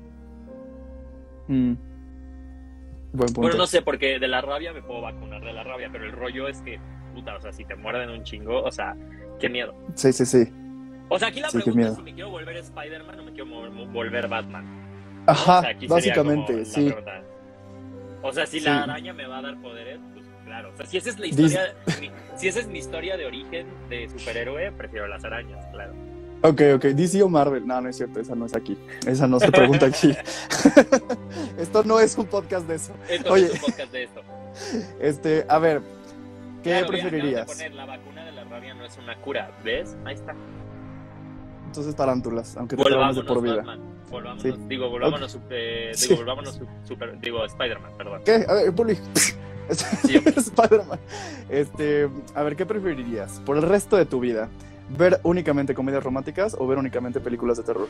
Mm. Buen punto. Bueno, no sé, porque de la rabia me puedo vacunar de la rabia, pero el rollo es que, puta, o sea, si te muerden un chingo, o sea, qué miedo. Sí, sí, sí. O sea, aquí la Sí, pregunta es si me quiero volver Spider-Man o me quiero volver Batman. Ajá, O sea, básicamente, sí. pregunta. O sea, si Sí. la araña me va a dar poderes, pues claro. O sea, si esa es la historia, mi- si esa es mi historia de origen de superhéroe, prefiero las arañas, claro. Ok, ok. DC o Marvel. No, no es cierto, esa no es aquí. Esa no se pregunta aquí. Esto no es un podcast de eso. Esto Oye. es un podcast de esto. Este, a ver, ¿qué Claro, preferirías? acabas de poner, la vacuna de la rabia no es una cura, ¿ves? Ahí está. Entonces tarántulas, aunque te de por vida. Batman. Volvámonos, Sí. digo, volvámonos, eh, Sí. digo, volvámonos su- super, digo, Spider-Man, perdón. ¿Qué? A ver, Bully. Spider-Man. Este, a ver, ¿qué preferirías por el resto de tu vida? ¿Ver únicamente comedias románticas o ver únicamente películas de terror?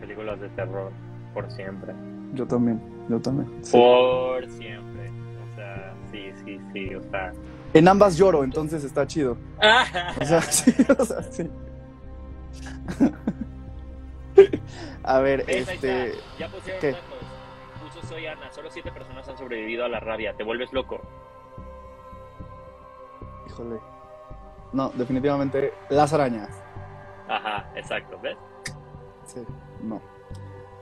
Películas de terror, por siempre. Yo también, yo también. sí. Por siempre. O sea, sí, sí, sí, o sea. En ambas lloro, entonces está chido. O sea, sí, o sea, sí. A ver, este. Ya pusieron ¿qué? Soy Ana. Solo siete personas han sobrevivido a la rabia. Te vuelves loco. Híjole. No, definitivamente las arañas. Ajá, exacto. ¿Ves? Sí, no.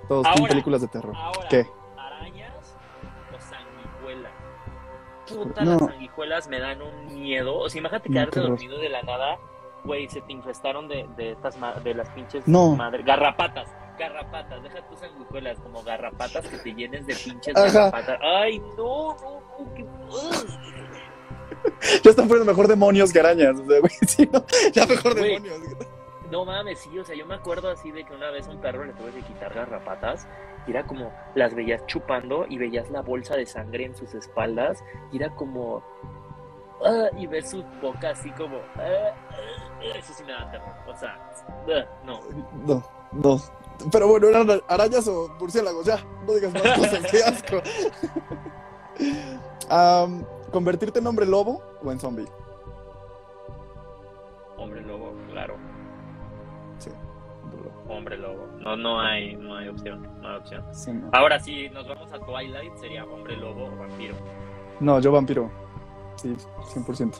Todos son Ahora, películas de terror. Ahora, ¿Qué? ¿arañas o sanguijuelas? Puta, No. las sanguijuelas me dan un miedo. O sea, imagínate quedarte dormido de la nada. Güey, se te infestaron de, de estas ma- de las pinches No. madre- garrapatas. Garrapatas, deja tus sanguijuelas como garrapatas que te llenes de pinches Ajá. garrapatas. Ay, no, no, no, qué. Ya están poniendo mejor demonios que arañas. O sea, güey, sí, no, ya mejor Güey. demonios. No mames, sí, o sea, yo me acuerdo así de que una vez a un perro le tuve que quitar garrapatas y era como las veías chupando y veías la bolsa de sangre en sus espaldas y era como ah, y ves su boca así como ah, ah, eso sí me da terror, o sea, no. No, no. Pero bueno, eran arañas o murciélagos, ya. No digas más cosas, qué asco. ¿Convertirte en hombre lobo o en zombie? Hombre lobo, claro, Sí. hombre lobo. hombre lobo. No, no hay, no hay opción, no hay opción. Sí, no. Ahora si nos vamos a Twilight sería hombre lobo o vampiro. No, yo vampiro. Sí, 100%.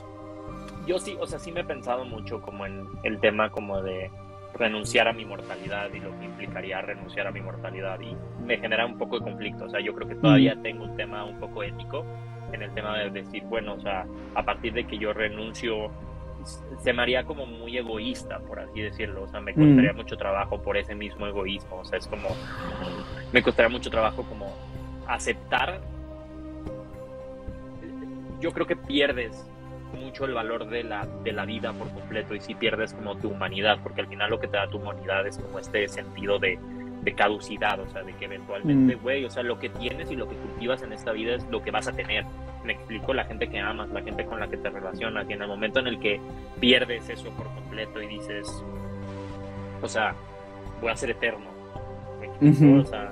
Yo sí, o sea, sí me he pensado mucho como en el tema como de renunciar a mi mortalidad y lo que implicaría renunciar a mi mortalidad y me genera un poco de conflicto, o sea, yo creo que todavía tengo un tema un poco ético en el tema de decir, bueno, o sea, a partir de que yo renuncio se me haría como muy egoísta, por así decirlo, o sea, me costaría mucho trabajo por ese mismo egoísmo, o sea, es como, me costaría mucho trabajo como aceptar, yo creo que pierdes mucho el valor de la, de la vida por completo y si pierdes como tu humanidad, porque al final lo que te da tu humanidad es como este sentido de, de caducidad, o sea, de que eventualmente, Mm. güey, o sea, lo que tienes y lo que cultivas en esta vida es lo que vas a tener. Me explico, la gente que amas, la gente con la que te relacionas y en el momento en el que pierdes eso por completo y dices, o sea, voy a ser eterno. ¿Me explico? Ujú. O sea,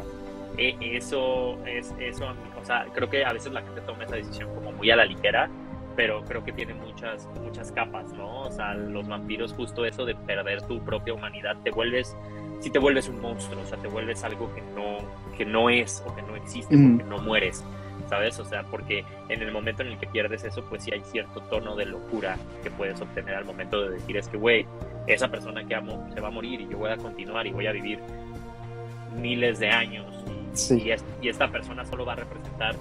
e- eso es, eso, o sea, creo que a veces la gente toma esa decisión como muy a la ligera, pero creo que tiene muchas, muchas capas, ¿no? O sea, los vampiros, justo eso de perder tu propia humanidad, te vuelves, si te vuelves un monstruo, o sea, te vuelves algo que no, que no es o que no existe Mm. porque no mueres, ¿sabes? O sea, porque en el momento en el que pierdes eso, pues sí hay cierto tono de locura que puedes obtener al momento de decir, es que, güey, esa persona que amo se va a morir y yo voy a continuar y voy a vivir miles de años y, Sí. y es- y esta persona solo va a representar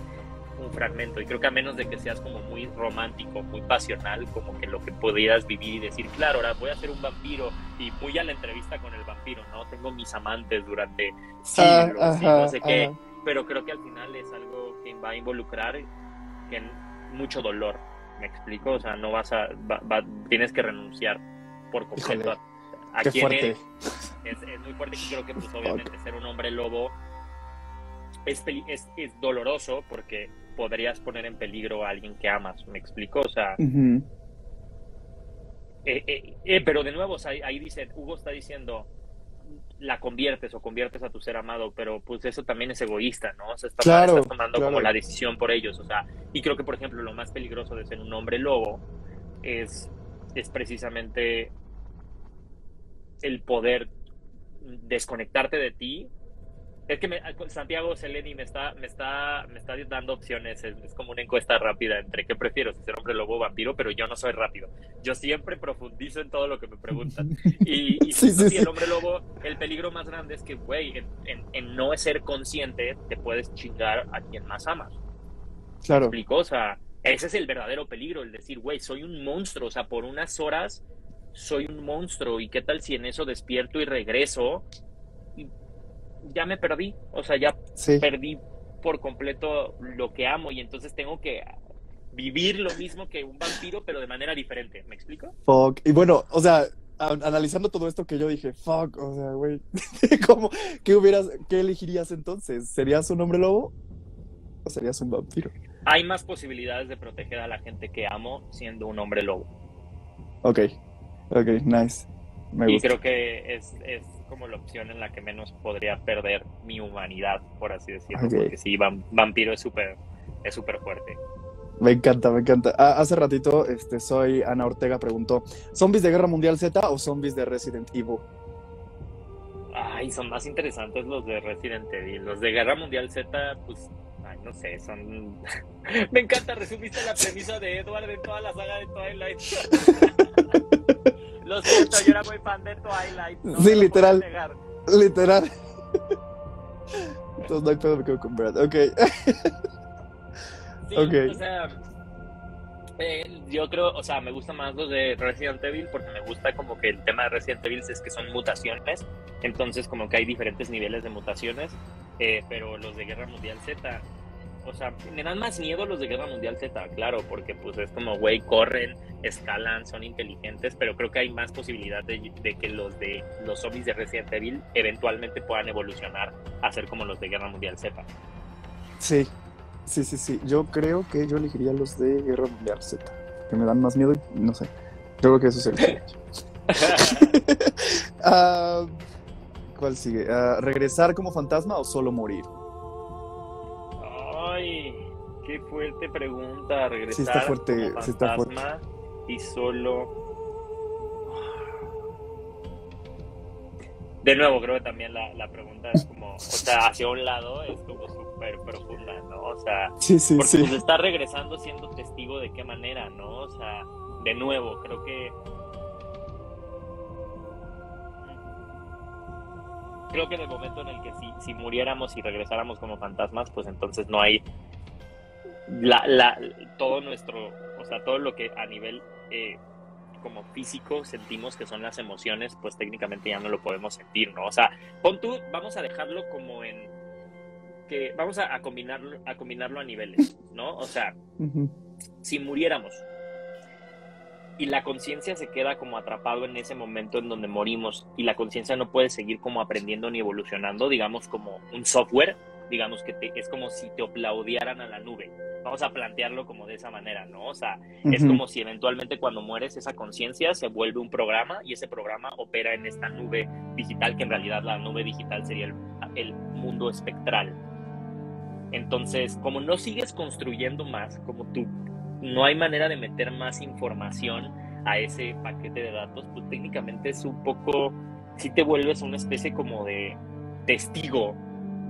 un fragmento y creo que a menos de que seas como muy romántico, muy pasional, como que lo que pudieras vivir y decir, claro, ahora voy a ser un vampiro y muy a la entrevista con el vampiro, ¿no? Tengo mis amantes durante Ah, siglos y ajá, no sé qué, ajá. pero creo que al final es algo que va a involucrar que mucho dolor, ¿me explico? O sea, no vas a, va- va- tienes que renunciar por completo Híjole, a, a Qué quién fuerte. eres. Es, es muy fuerte y creo que pues obviamente ser un hombre lobo es, es, es, doloroso porque podrías poner en peligro a alguien que amas, ¿me explico? O sea, eh, eh, eh, pero de nuevo, ahí dice, Hugo está diciendo, la conviertes o conviertes a tu ser amado, pero pues eso también es egoísta, ¿no? O sea, estás, tomando como la decisión por ellos, o sea, y creo que por ejemplo lo más peligroso de ser un hombre lobo es, es precisamente el poder desconectarte de ti es que Santiago Seleni me está, me está, me está dando opciones. Es, como una encuesta rápida entre qué prefiero, si ser hombre lobo o vampiro, pero yo no soy rápido. Yo siempre profundizo en todo lo que me preguntan. Y, y el hombre lobo, el peligro más grande es que, güey, en, no ser consciente, te puedes chingar a quien más amas. Claro. O sea, ese es el verdadero peligro, el decir, güey, soy un monstruo. O sea, por unas horas soy un monstruo. ¿Y qué tal si en eso despierto y regreso? Ya me perdí, o sea, ya perdí por completo lo que amo y entonces tengo que vivir lo mismo que un vampiro, pero de manera diferente. ¿Me explico? Fuck. Y bueno, o sea, analizando todo esto que yo dije, fuck, o sea, güey, ¿cómo, qué hubieras, qué elegirías entonces? ¿Serías un hombre lobo o serías un vampiro? Hay más posibilidades de proteger a la gente que amo siendo un hombre lobo. Ok, ok, nice. Me y creo que es, es como la opción en la que menos podría perder mi humanidad, por así decirlo. Porque sí, vampiro es súper es súper fuerte. Me encanta, me encanta. Ah, hace ratito, este, soy Ana Ortega preguntó, ¿zombies de Guerra Mundial Z o zombies de Resident Evil? Ay, son más interesantes los de Resident Evil. Los de Guerra Mundial Z, pues, ay, no sé, son... me encanta, resumiste la premisa de Edward en toda la saga de Twilight. Lo siento, yo era muy fan de Twilight. sí, literal. Literal. Entonces no hay pedo, me quedo con Brad. Ok. sí, okay. o sea. Eh, yo creo, o sea, me gusta más los de Resident Evil porque me gusta como que el tema de Resident Evil es que son mutaciones, entonces como que hay diferentes niveles de mutaciones, eh, pero los de Guerra Mundial Z o sea, me dan más miedo los de Guerra Mundial Z, claro, porque pues es como, güey, corren, escalan, son inteligentes, pero creo que hay más posibilidad de, que los de los zombies de Resident Evil eventualmente puedan evolucionar a ser como los de Guerra Mundial Z. Sí, sí, sí, sí. Yo creo que yo elegiría los de Guerra Mundial Z, que me dan más miedo y no sé. Yo creo que eso sería. uh, ¿Cuál sigue? Uh, ¿Regresar como fantasma o solo morir? Qué fuerte pregunta. Regresar fuerte, como fantasma y solo. De nuevo, creo que también la, la, pregunta es como, o sea, hacia un lado es como súper profunda, ¿no? O sea, sí, sí, porque pues está regresando siendo testigo de qué manera, ¿no? O sea, de nuevo, creo que creo que en el momento en el que si, si muriéramos y regresáramos como fantasmas, pues entonces no hay la, la, todo nuestro, o sea, todo lo que a nivel eh, como físico sentimos que son las emociones, pues técnicamente ya no lo podemos sentir, ¿no? O sea, pon tú, vamos a dejarlo como en que vamos a, combinarlo, a combinarlo a niveles, ¿no? O sea, si muriéramos y la conciencia se queda como atrapado en ese momento en donde morimos y la conciencia no puede seguir como aprendiendo ni evolucionando, digamos como un software, digamos que es como si te aplaudiaran a la nube. Vamos a plantearlo como de esa manera, ¿no? O sea, es como si eventualmente cuando mueres esa conciencia se vuelve un programa y ese programa opera en esta nube digital, que en realidad la nube digital sería el, el mundo espectral. Entonces, como no sigues construyendo más, como tú no hay manera de meter más información a ese paquete de datos, pues técnicamente es un poco, si te vuelves una especie como de testigo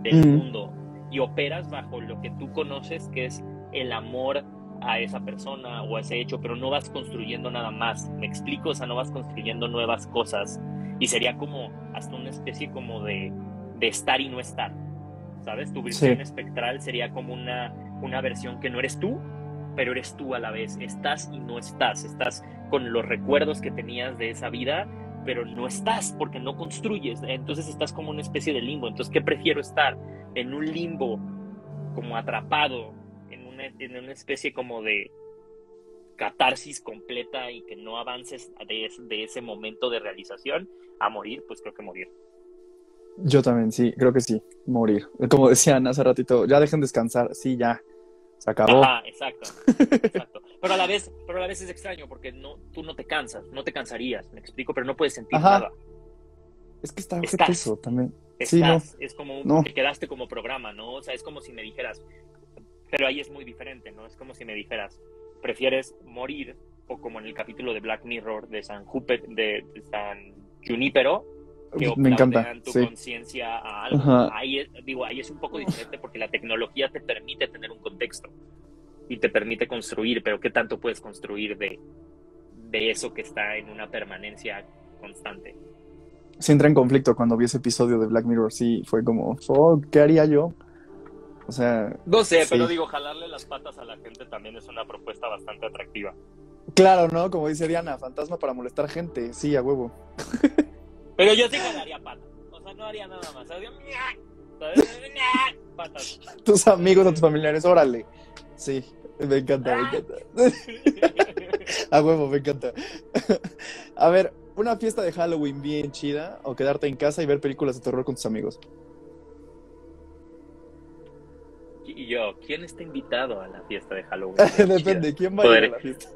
del mundo y operas bajo lo que tú conoces, que es el amor a esa persona o a ese hecho, pero no vas construyendo nada más. ¿Me explico? O sea, no vas construyendo nuevas cosas. Y sería como hasta una especie como de, de estar y no estar. ¿Sabes? Tu versión espectral sería como una, una versión que no eres tú, pero eres tú a la vez. Estás y no estás. Estás con los recuerdos que tenías de esa vida, pero no estás porque no construyes. Entonces estás como una especie de limbo. Entonces, ¿qué prefiero estar? En un limbo, como atrapado, en una, en una especie como de catarsis completa y que no avances de, de ese momento de realización a morir, pues creo que morir. Yo también, sí, creo que sí, morir. Como decían hace ratito, ya dejen descansar, sí, ya, se acabó. Ajá, exacto, exacto. Pero a la vez, pero a la vez es extraño porque no, tú no te cansas, no te cansarías, me explico, pero no puedes sentir Ajá. nada. Es que está Estás. eso también. Sí, no. Estás, es como un- No. te quedaste como programa, ¿no? O sea, es como si me dijeras, pero ahí es muy diferente, ¿no? Es como si me dijeras, ¿prefieres morir o como en el capítulo de Black Mirror de San Júpiter, de, de San Junípero, que Me encanta, tu sí. conciencia a algo. Ajá. Ahí es, digo, ahí es un poco diferente porque la tecnología te permite tener un contexto y te permite construir, pero ¿qué tanto puedes construir de, de eso que está en una permanencia constante? Sí entré en conflicto cuando vi ese episodio de Black Mirror, sí, fue como, oh, ¿qué haría yo? O sea, No sé, Sí. pero digo, jalarle las patas a la gente también es una propuesta bastante atractiva. claro, ¿no? Como dice Diana, fantasma para molestar gente, sí, a huevo. Pero yo sí jalaría patas. O sea, no haría nada más. Patas. Tus amigos, a tus familiares, órale. Sí, me encanta, me encanta. A huevo, me encanta. A ver, una fiesta de Halloween bien chida o quedarte en casa y ver películas de terror con tus amigos. Y yo, ¿quién está invitado a la fiesta de Halloween? Depende, ¿quién va a ir a la fiesta?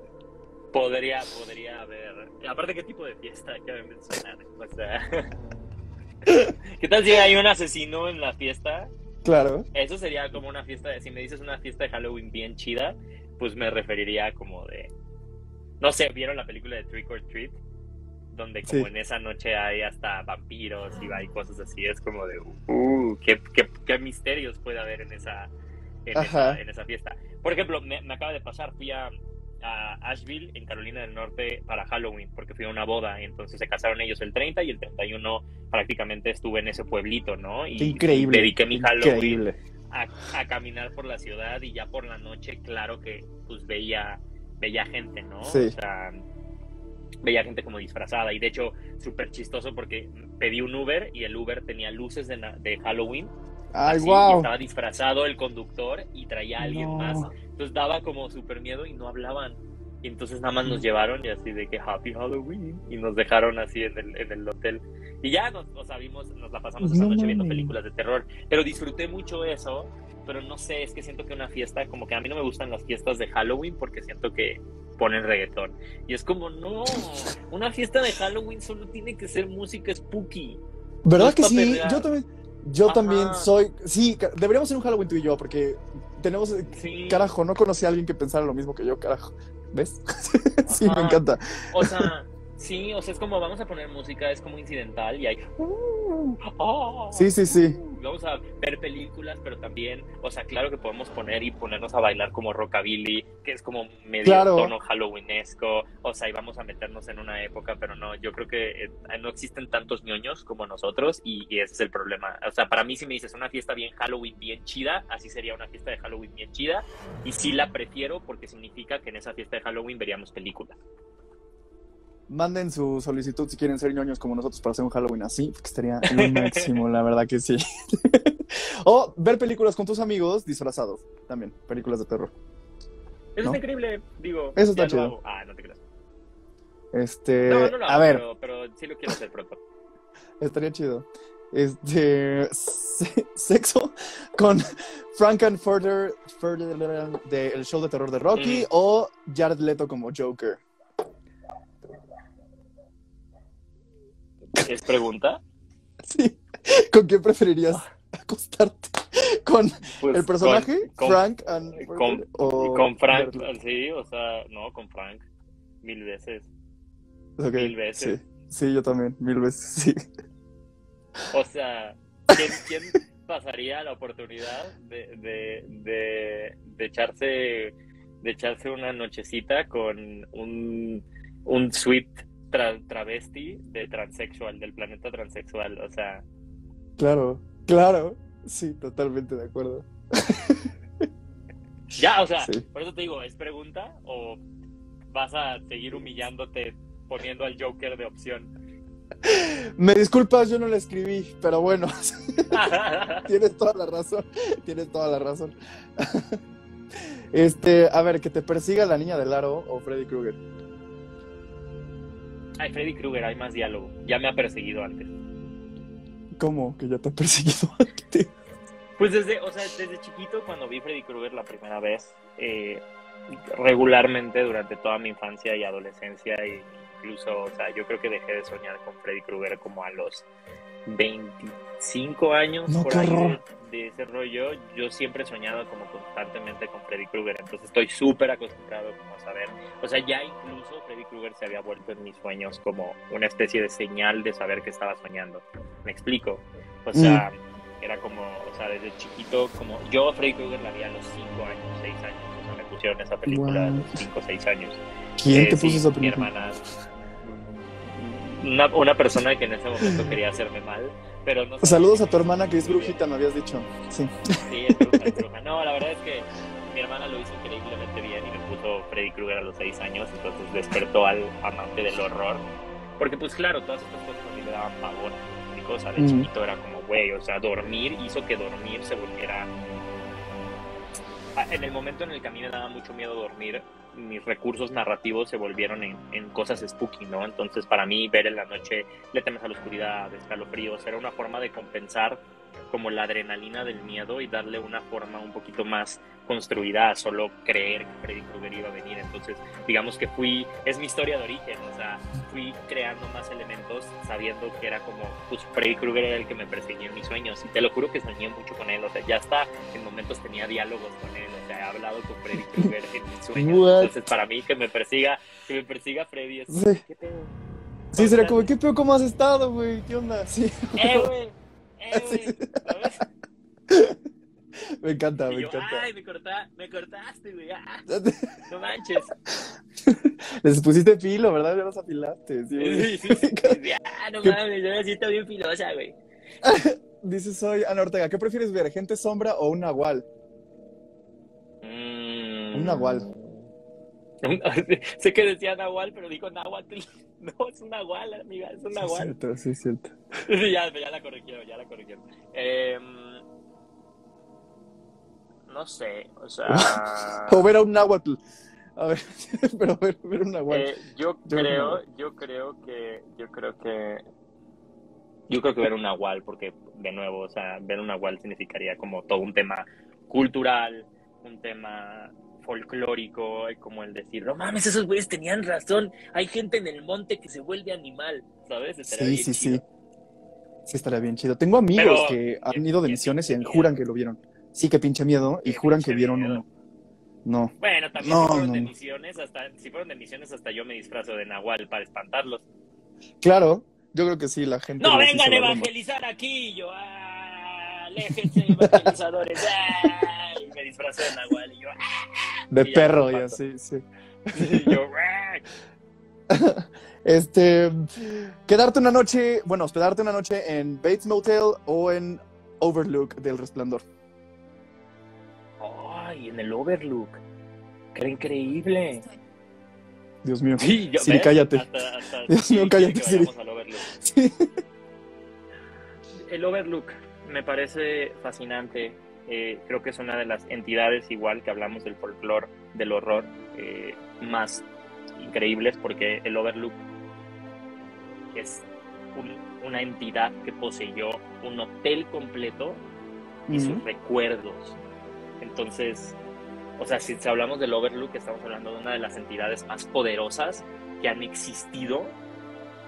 Podría, podría haber. Aparte, ¿qué tipo de fiesta cabe mencionar? O sea. ¿Qué tal si hay un asesino en la fiesta? Claro. Eso sería como una fiesta de. Si me dices una fiesta de Halloween bien chida, pues me referiría como de. No sé, ¿vieron la película de Trick or Treat? Donde como Sí. en esa noche hay hasta vampiros y hay cosas así. Es como de. Uh, ¿qué, qué, qué misterios puede haber en esa, en esa, en esa fiesta? Por ejemplo, me, me acaba de pasar, fui a, a Asheville, en Carolina del Norte, para Halloween, porque fui a una boda. Y entonces se casaron ellos el 30 y el 31 prácticamente estuve en ese pueblito, ¿no? Y increíble. dediqué mi Halloween Increíble. a, a caminar por la ciudad y ya por la noche, claro que pues veía, veía gente, ¿no? Sí. O sea, veía gente como disfrazada y de hecho súper chistoso porque pedí un Uber y el Uber tenía luces de, de Halloween. Ay, así, wow. estaba disfrazado el conductor y traía a alguien No. más. Entonces daba como súper miedo y no hablaban. Y entonces nada más nos llevaron y así de que Happy Halloween y nos dejaron así en el, en el hotel. Y ya nos, o sea, vimos, nos la pasamos esa No noche viendo películas de terror. Pero disfruté mucho eso. Pero no sé, es que siento que una fiesta, como que a mí no me gustan las fiestas de Halloween porque siento que ponen reggaetón. Y es como, no, una fiesta de Halloween solo tiene que ser música spooky. ¿Verdad no que sí? Yo también, yo Ajá. también soy. Sí, deberíamos hacer un Halloween tú y yo, porque tenemos. Sí. Carajo, no conocí a alguien que pensara lo mismo que yo, carajo. ¿Ves? sí, me encanta. O sea, sí, o sea, es como vamos a poner música, es como incidental y hay. uh, ah, Sí, sí, sí. uh, Vamos a ver películas, pero también, o sea, claro que podemos poner y ponernos a bailar como rockabilly, que es como medio Claro. tono halloweenesco, o sea, y vamos a meternos en una época, pero no, yo creo que eh, no existen tantos ñoños como nosotros y, y ese es el problema. O sea, para mí si me dices una fiesta bien Halloween bien chida, así sería una fiesta de Halloween bien chida, y sí la prefiero porque significa que en esa fiesta de Halloween veríamos películas. Manden su solicitud si quieren ser ñoños como nosotros para hacer un Halloween así, porque estaría lo máximo, la verdad que sí. o ver películas con tus amigos disfrazados, también, películas de terror. Eso ¿No? está increíble, digo. Eso está chido. hago. Ah, no te creas. Este, No, no lo a ver, pero, pero sí lo quiero hacer pronto. estaría chido. Este, se- sexo con Frankenfurter Furter del show de terror de Rocky Mm. o Jared Leto como Joker. ¿Es pregunta? Sí. ¿Con quién preferirías acostarte? ¿Con Pues, el personaje? con- Frank and con- o Con Frank, Leto? sí, o sea, no, con Frank. Mil veces. Ok, mil veces. Sí. Sí, yo también, mil veces, sí. O sea, ¿quién, quién pasaría la oportunidad de, de, de, de echarse de echarse una nochecita con un, un sweet tra- travesti de transexual, del planeta transexual? O sea, Claro, claro. Sí, totalmente de acuerdo. ya, o sea, Sí. por eso te digo, ¿es pregunta o vas a seguir humillándote poniendo al Joker de opción? Me disculpas, yo no la escribí, pero bueno, tienes toda la razón. Tienes toda la razón. Este, a ver, que te persiga la niña del aro o Freddy Krueger. Ay, Freddy Krueger, hay más diálogo. Ya me ha perseguido antes. ¿Cómo? Que ya te ha perseguido antes. Pues desde, o sea, desde chiquito, cuando vi Freddy Krueger la primera vez, eh, regularmente durante toda mi infancia y adolescencia, e incluso, o sea, yo creo que dejé de soñar con Freddy Krueger como a los 25 años No, por ahí de, ese rollo. Yo siempre he soñado como constantemente con Freddy Krueger, entonces estoy súper acostumbrado como a saber. O sea, ya incluso Freddy Krueger se había vuelto en mis sueños como una especie de señal de saber que estaba soñando. ¿Me explico? O sea, era como, o sea, desde chiquito, como yo Freddy Krueger la vi a los 5 años, 6 años. O sea, me pusieron esa película a Wow. los 5 o 6 años. ¿Quién Eh, te puso sí, esa Mi película? hermana. Una, una persona que en ese momento quería hacerme mal, pero no Saludos a tu hermana que es brujita, me habías dicho. Sí. Sí, es bruja, es bruja. No, la verdad es que mi hermana lo hizo increíblemente bien y me puso Freddy Krueger a los 6 años, entonces despertó al amante del horror. Porque, pues claro, todas estas cosas a mí me daban pavor. Mi cosa de Mm. chiquito era como, güey, o sea, dormir hizo que dormir se volviera. En el momento en el que a mí me daba mucho miedo dormir, mis recursos narrativos se volvieron en, en cosas spooky, ¿no? Entonces, para mí, ver en la noche, le temes a la oscuridad, escalofríos, era una forma de compensar como la adrenalina del miedo y darle una forma un poquito más construida a solo creer que Freddy Krueger iba a venir. Entonces, digamos que fui, es mi historia de origen, o sea, fui creando más elementos sabiendo que era como, pues Freddy Krueger era el que me perseguía en mis sueños y te lo juro que soñé mucho con él, o sea, ya hasta en momentos tenía diálogos con él, o sea, he hablado con Freddy Krueger en mis sueños. What? Entonces, para mí que me persiga, que me persiga Freddy es, Sí. ¿qué pedo? Sí, sería como, ¿qué pedo? ¿Cómo has estado, güey? ¿Qué onda? Sí. ¡Eh, güey! ¡Eh, Sí. güey! ¿Sabes? Me encanta, Y me yo, encanta. ay, me, corta, me cortaste, güey. ah, no manches. Les pusiste filo, ¿verdad? Ya los afilaste. Sí, güey. Sí, sí, sí, sí, ah, no mames, yo me siento bien filosa, güey. Dice soy Ana Ortega, ¿qué prefieres ver? ¿Gente sombra o un nahual? Mm. Un nahual. Sé que decía nahual, pero dijo náhuatl. No, es un nahual, amiga, es un Sí, es nahual. cierto, sí, es cierto. Sí, ya, ya la corrigieron, ya la corrigieron. Em, no sé, o sea... O ver a un náhuatl. A ver, pero ver, ver un nahual. Eh, yo Yo creo, yo creo que, yo creo que, yo creo que ver un nahual, porque de nuevo, o sea, ver un nahual significaría como todo un tema cultural, un tema folclórico, y como el decir, no mames, esos güeyes tenían razón, hay gente en el monte que se vuelve animal, ¿sabes? Estaría sí, bien sí, chido. sí. Sí, estaría bien chido. Tengo amigos Pero- que han ido de misiones y juran que lo vieron. Sí, que pinche miedo. Y juran que vieron miedo. uno. No. Bueno, también No, si fueron no, de misiones, hasta, si fueron de misiones, hasta yo me disfrazo de nahual para espantarlos. Claro, yo creo que sí, la gente. No vengan a evangelizar aquí, yo, ah, aléjense evangelizadores, ah, disfrazo de nahual, y yo, De y ya perro, los y espanto. así, sí. y yo, ah. Este, quedarte una noche, bueno, hospedarte una noche en Bates Motel o en Overlook del Resplandor. Ay, en el Overlook. Qué increíble. Dios mío. Sí, yo, Siri, ¿ves? cállate. Hasta- hasta Dios mío, cállate, Siri. vayamos al Overlook. Sí. El Overlook me parece fascinante. Eh, creo que es una de las entidades, igual que hablamos del folclore, del horror, eh, más increíbles, porque el Overlook es un- una entidad que poseyó un hotel completo y sus recuerdos. Entonces, o sea, si, hablamos del Overlook, estamos hablando de una de las entidades más poderosas que han existido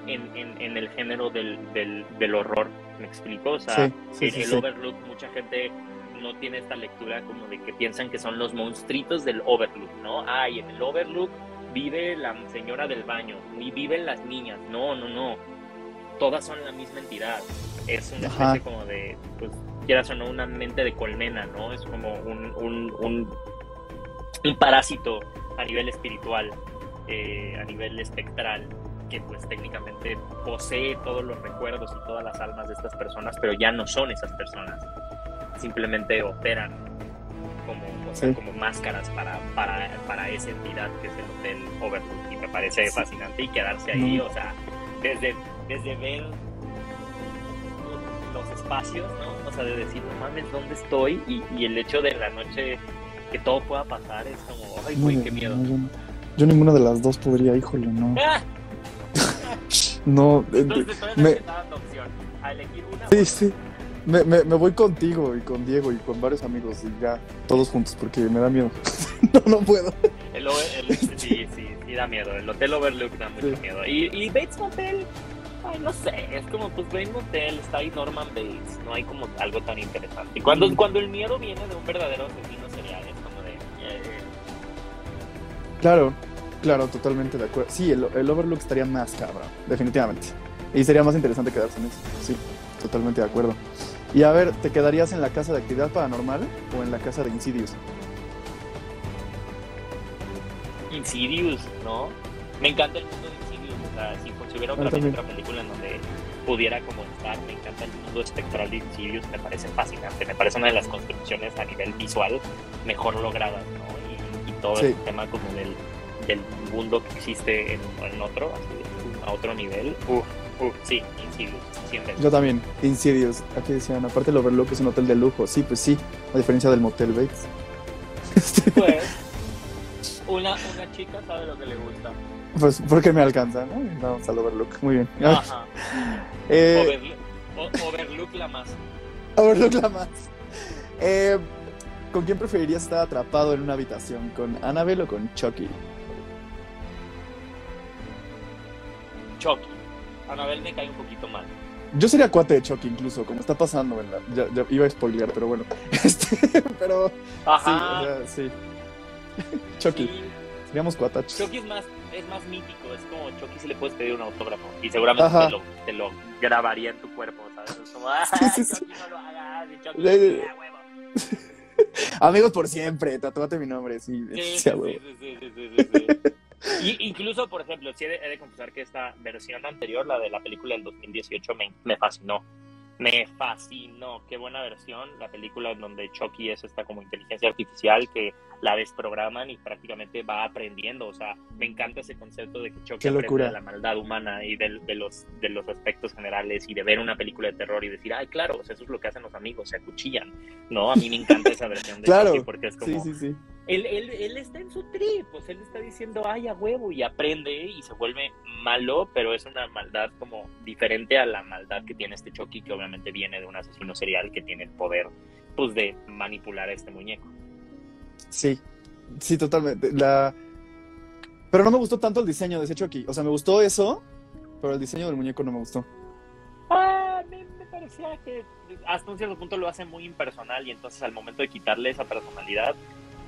en, en- en el género del, del- del horror. ¿Me explico? O sea, Sí, sí, en sí, el. Overlook mucha gente no tiene esta lectura como de que piensan que son los monstruitos del Overlook, ¿no? Ay, en el Overlook vive la señora del baño y viven las niñas. No, no, no. Todas son la misma entidad. Es una Ajá. especie como de, pues, quieras o no, una mente de colmena, ¿no? Es como un, un, un, un parásito a nivel espiritual, eh, a nivel espectral, que pues técnicamente posee todos los recuerdos y todas las almas de estas personas, pero ya no son esas personas. Simplemente operan como, o sea, Sí. como máscaras para, para, para esa entidad que es el Hotel Overlook. Y me parece Sí. fascinante y quedarse ahí, o sea, desde, desde ver los espacios, ¿no? O sea, de decir, no mames, ¿dónde estoy? Y, y el hecho de la noche que todo pueda pasar es como, ay, güey, No, qué miedo. no, yo, ninguna de las dos podría, híjole, no. ¡Ah! No, eh, Entonces, todavía me- opción. a elegir una. Sí, sí. Me, me, me voy contigo y con Diego y con varios amigos y ya, todos juntos, porque me da miedo. no, no puedo. El, el- sí, sí, sí da miedo. El Hotel Overlook da mucho Sí. miedo. Y, y Bates Motel, ay, no sé, es como, pues Bates Motel, está ahí Norman Bates, no hay como algo tan interesante. Y cuando, Mm. cuando el miedo viene de un verdadero asesino serial, es como de... eh, Claro, claro, totalmente de acuerdo. Sí, el, el Overlook estaría más cabrón, definitivamente. Y sería más interesante quedarse en eso. Sí, totalmente de acuerdo. Y a ver, ¿te quedarías en la casa de actividad paranormal o en la casa de Insidious? Insidious, ¿no? Me encanta el mundo de Insidious, o sea, si, si hubiera otra, también. otra película en donde pudiera como estar, me encanta el mundo espectral de Insidious, me parece fascinante, me parece una de las construcciones a nivel visual mejor logradas, ¿no? Y, y todo Sí. el tema como del, del mundo que existe en, en otro, así, a otro nivel, uf, sí, Insidious, siempre. Yo también, Insidious. Aquí decían, aparte el Overlook es un hotel de lujo. Sí, pues sí, a diferencia del Motel Bates. Pues, una, una chica sabe lo que le gusta. Pues porque me alcanza, ¿no? Vamos al Overlook. Muy bien. Ajá. Eh, Overlook la más. Overlook la más. Eh, ¿Con quién preferirías estar atrapado en una habitación? ¿Con Annabelle o con Chucky? Chucky. Anabel me cae un poquito mal. Yo sería cuate de Chucky incluso, como está pasando la... Ya, ya iba a spoilear, pero bueno. Este, pero sí, Ajá. o sea, sí. Chucky, sí. seríamos cuatachos. Chucky es más, es más mítico. Es como Chucky si le puedes pedir un autógrafo. Y seguramente te lo, te lo grabaría en tu cuerpo, ¿sabes? Es como, ah, Sí, sí, sí. Chucky no lo hagas. Y Chucky, Sí, sí, sí, a huevo. Amigos por siempre, tatuate mi nombre, sí. Sí, sí, sí, sí, sí, sí, sí, sí, sí. Y incluso, por ejemplo, sí he de, he de confesar que esta versión anterior, la de la película del 2018, me, me fascinó. Me fascinó. Qué buena versión. La película en donde Chucky es esta como inteligencia artificial que la desprograman y prácticamente va aprendiendo. O sea, me encanta ese concepto de que Chucky aprende de la maldad humana y de, los, de los aspectos generales y de ver una película de terror y decir, ay, claro, o sea, eso es lo que hacen los amigos, se acuchillan. No, a mí me encanta esa versión de Claro. Chucky porque es como, Sí, sí, sí. Él, él, él está en su trip, pues él está diciendo, ay, a huevo, y aprende y se vuelve malo, pero es una maldad como diferente a la maldad que tiene este Chucky, que obviamente viene de un asesino serial que tiene el poder, pues, de manipular a este muñeco. Sí, sí, totalmente. La... Pero no me gustó tanto el diseño de ese Chucky. O sea, me gustó eso, pero el diseño del muñeco no me gustó. Ah, me, me parecía que hasta un cierto punto lo hace muy impersonal y entonces al momento de quitarle esa personalidad,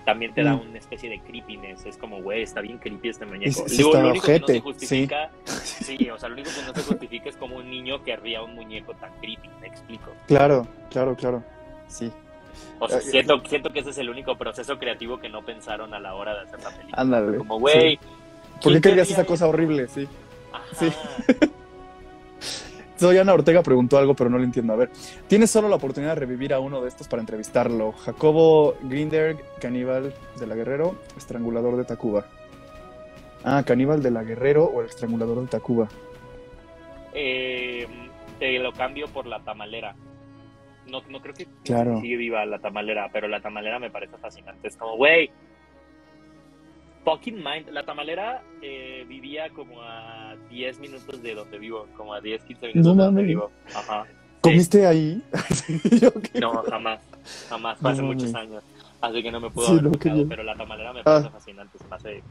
también te da Mm. una especie de creepiness. Es como, güey, está bien creepy este Sí, muñeco. sí Digo, está lo único que no se justifica, sí. o sea, lo único que no se justifica es como un niño que ría un muñeco tan creepy, me explico. Claro, claro, claro. Sí. O sea, Eh, siento, siento que ese es el único proceso creativo que no pensaron a la hora de hacer la película. Ándale. Como, güey, ¿Por qué ¿quién querías esa cosa horrible? Sí. ajá. sí. Ana Ortega preguntó algo, pero no lo entiendo. A ver, tienes solo la oportunidad de revivir a uno de estos para entrevistarlo. Jacobo Grinberg, caníbal de la Guerrero, estrangulador de Tacuba. Ah, caníbal de la Guerrero o el estrangulador de Tacuba. Eh, te lo cambio por la tamalera. No, no creo que Claro. sigue viva la tamalera, pero la tamalera me parece fascinante. Es como, güey, fucking mind. La tamalera eh, vivía como a 10 minutos de donde vivo, como a 10, 15 minutos No de donde vivo. Ajá. ¿Comiste ahí? No, jamás, jamás. Hace muchos años. Así que no me pudo Sí, haber bien. pero la tamalera me parece Ah. fascinante. Se me hace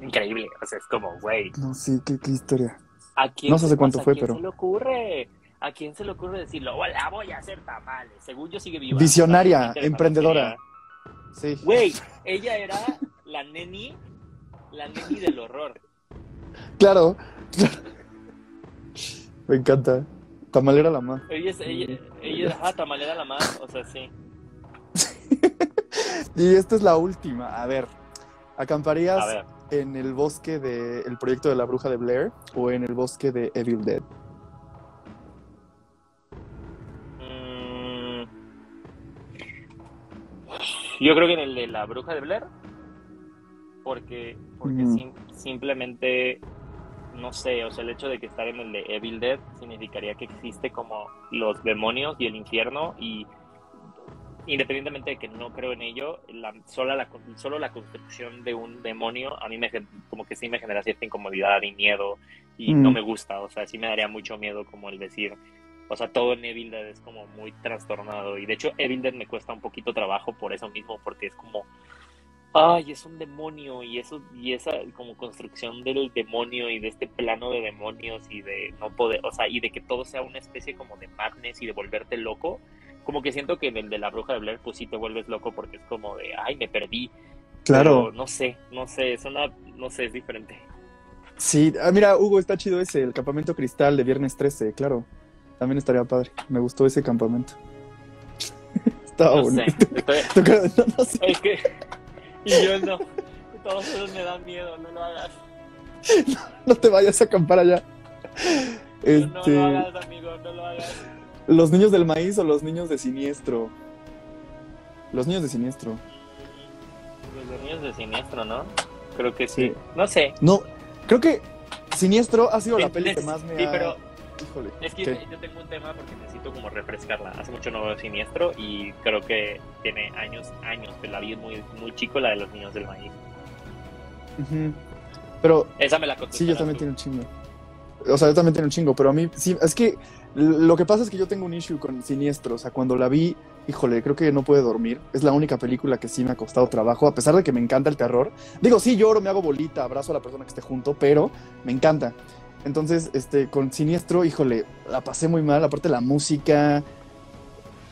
increíble. O sea, es como, güey, No, sí, qué, qué historia. ¿A quién, No sé cuánto ¿a fue, quién pero- se le ocurre? ¿A quién se le ocurre decirlo? Hola, voy a hacer tamales. Según yo sigue viva. Visionaria, emprendedora. Sí. Güey, ella era la neni, la neni del horror. Claro. Me encanta. Tamalera la más. Ella es, ella, ella, ajá, tamalera la más, o sea, sí. Y esta es la última. A ver, ¿acamparías A ver, en el bosque del proyecto de la bruja de Blair o en el bosque de Evil Dead? mm, yo creo que en el de la bruja de Blair, porque, porque sim- simplemente, no sé, o sea, el hecho de que estar en el de Evil Dead significaría que existe como los demonios y el infierno y independientemente de que no creo en ello, la, sola la, solo la construcción de un demonio a mí me como que sí me genera cierta incomodidad y miedo y Mm. no me gusta, o sea, sí me daría mucho miedo como el decir, O sea, todo en Evil Dead es como muy trastornado. Y de hecho, Evil Dead me cuesta un poquito trabajo por eso mismo, porque es como, ay, es un demonio. Y eso, y esa como construcción del demonio y de este plano de demonios y de no poder, o sea, y de que todo sea una especie como de madness y de volverte loco. Como que siento que en el de la bruja de Blair, pues sí te vuelves loco porque es como de, ay, me perdí. Claro. Pero no sé, no sé, es una, no sé, es diferente. Sí, ah, mira, Hugo, está chido ese, el campamento cristal de viernes 13, claro. También estaría padre. Me gustó ese campamento. Estaba No bonito. sé, estoy- no sé. Es que. Y yo no. Todos esos me dan miedo, no lo hagas. No te vayas a acampar allá. No Este, lo hagas, amigo, no lo hagas. ¿Los niños del maíz o los niños de siniestro? Los niños de siniestro. Los niños de siniestro, ¿no? Creo que sí. Sí. No sé. No, creo que Siniestro ha sido la Sí, peli que más me sí, ha... pero Híjole. es que ¿qué? yo tengo un tema porque necesito como refrescarla. Hace mucho no veo siniestro y creo que tiene años, años, que la vi muy, muy chico, la de los niños del maíz. Pero Esa me la sí, yo también tengo un chingo. O sea, yo también tengo un chingo, pero a mí sí, es que lo que pasa es que yo tengo un issue con Siniestro. O sea, cuando la vi, híjole, creo que no pude dormir. Es la única película que sí me ha costado trabajo, a pesar de que me encanta el terror. Digo, sí, lloro, me hago bolita, abrazo a la persona que esté junto, pero me encanta. Entonces, este, con Siniestro, híjole, la pasé muy mal. Aparte, la música.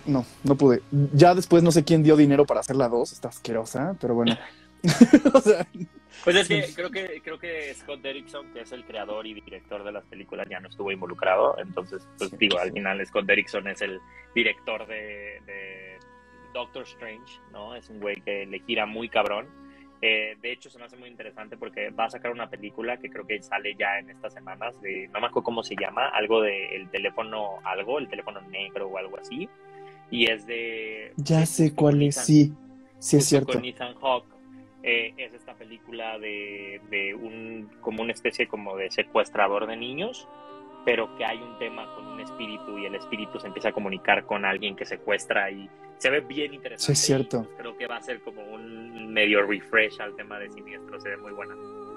No, no pude. Ya después no sé quién dio dinero para hacer la 2, está asquerosa, pero bueno. o sea, Pues es que creo que creo que Scott Derrickson, que es el creador y director de las películas, ya no estuvo involucrado. Entonces, pues Sí, digo, al final Scott Derrickson es el director de, de Doctor Strange, ¿no? Es un güey que le gira muy cabrón. Eh, de hecho, se me hace muy interesante porque va a sacar una película que creo que sale ya en estas semanas. De, no me acuerdo cómo se llama, algo de el teléfono, algo, el teléfono negro o algo así. Y es de. ya de- sé cuál es, Ethan- sí. Sí, es cierto. Con Ethan Hawke. Eh, es esta película de, de un como una especie como de secuestrador de niños, pero que hay un tema con un espíritu y el espíritu se empieza a comunicar con alguien que secuestra y se ve bien interesante. Sí, es cierto. pues, creo que va a ser como un medio refresh al tema de siniestro, se ve muy buena.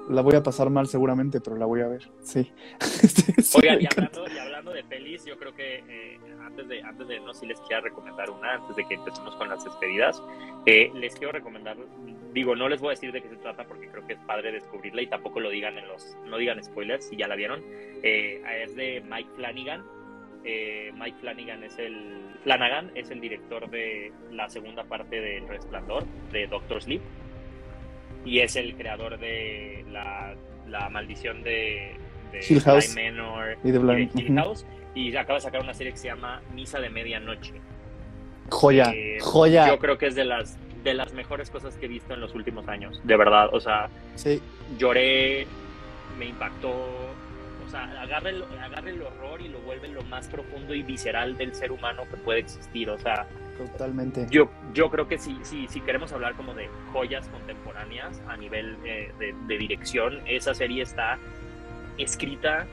La voy a pasar mal seguramente, pero la voy a ver. Sí. Sí, Oigan, y hablando, y hablando de pelis, yo creo que eh, antes de antes de no si les quiera recomendar una, antes de que empecemos con las despedidas, eh, les quiero recomendar, digo, no les voy a decir de qué se trata porque creo que es padre descubrirla y tampoco lo digan en los, no digan spoilers si ya la vieron. Eh, es de Mike Flanagan. Eh, Mike Flanagan es el Flanagan es el director de la segunda parte del Resplandor de Doctor Sleep y es el creador de la, la maldición de, de Hill House. Bly Manor Y de y de Blind. Y acaba de sacar una serie que se llama Misa de Medianoche. Joya, Eh, joya. Yo creo que es de las de las mejores cosas que he visto en los últimos años, de verdad. O sea, Sí, lloré, me impactó. O sea, agarra el, agarra el horror y lo vuelve lo más profundo y visceral del ser humano que puede existir. O sea, totalmente. yo, yo creo que si, si, si queremos hablar como de joyas contemporáneas a nivel eh, de, de dirección, esa serie está escrita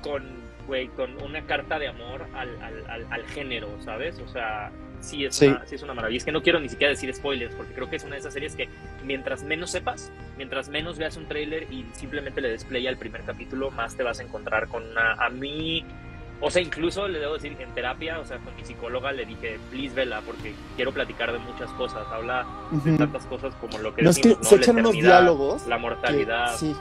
con, güey, con una carta de amor al, al, al, al género, ¿sabes? O sea, sí es, Sí. Una, sí es una maravilla. Es que no quiero ni siquiera decir spoilers, porque creo que es una de esas series que mientras menos sepas, mientras menos veas un tráiler y simplemente le desplaya el primer capítulo, más te vas a encontrar con una... A mí... O sea, incluso le debo decir, en terapia, o sea, con mi psicóloga le dije, please vela, porque quiero platicar de muchas cosas. Habla de tantas cosas como lo que No es que se echan unos diálogos. La que- mortalidad. sí,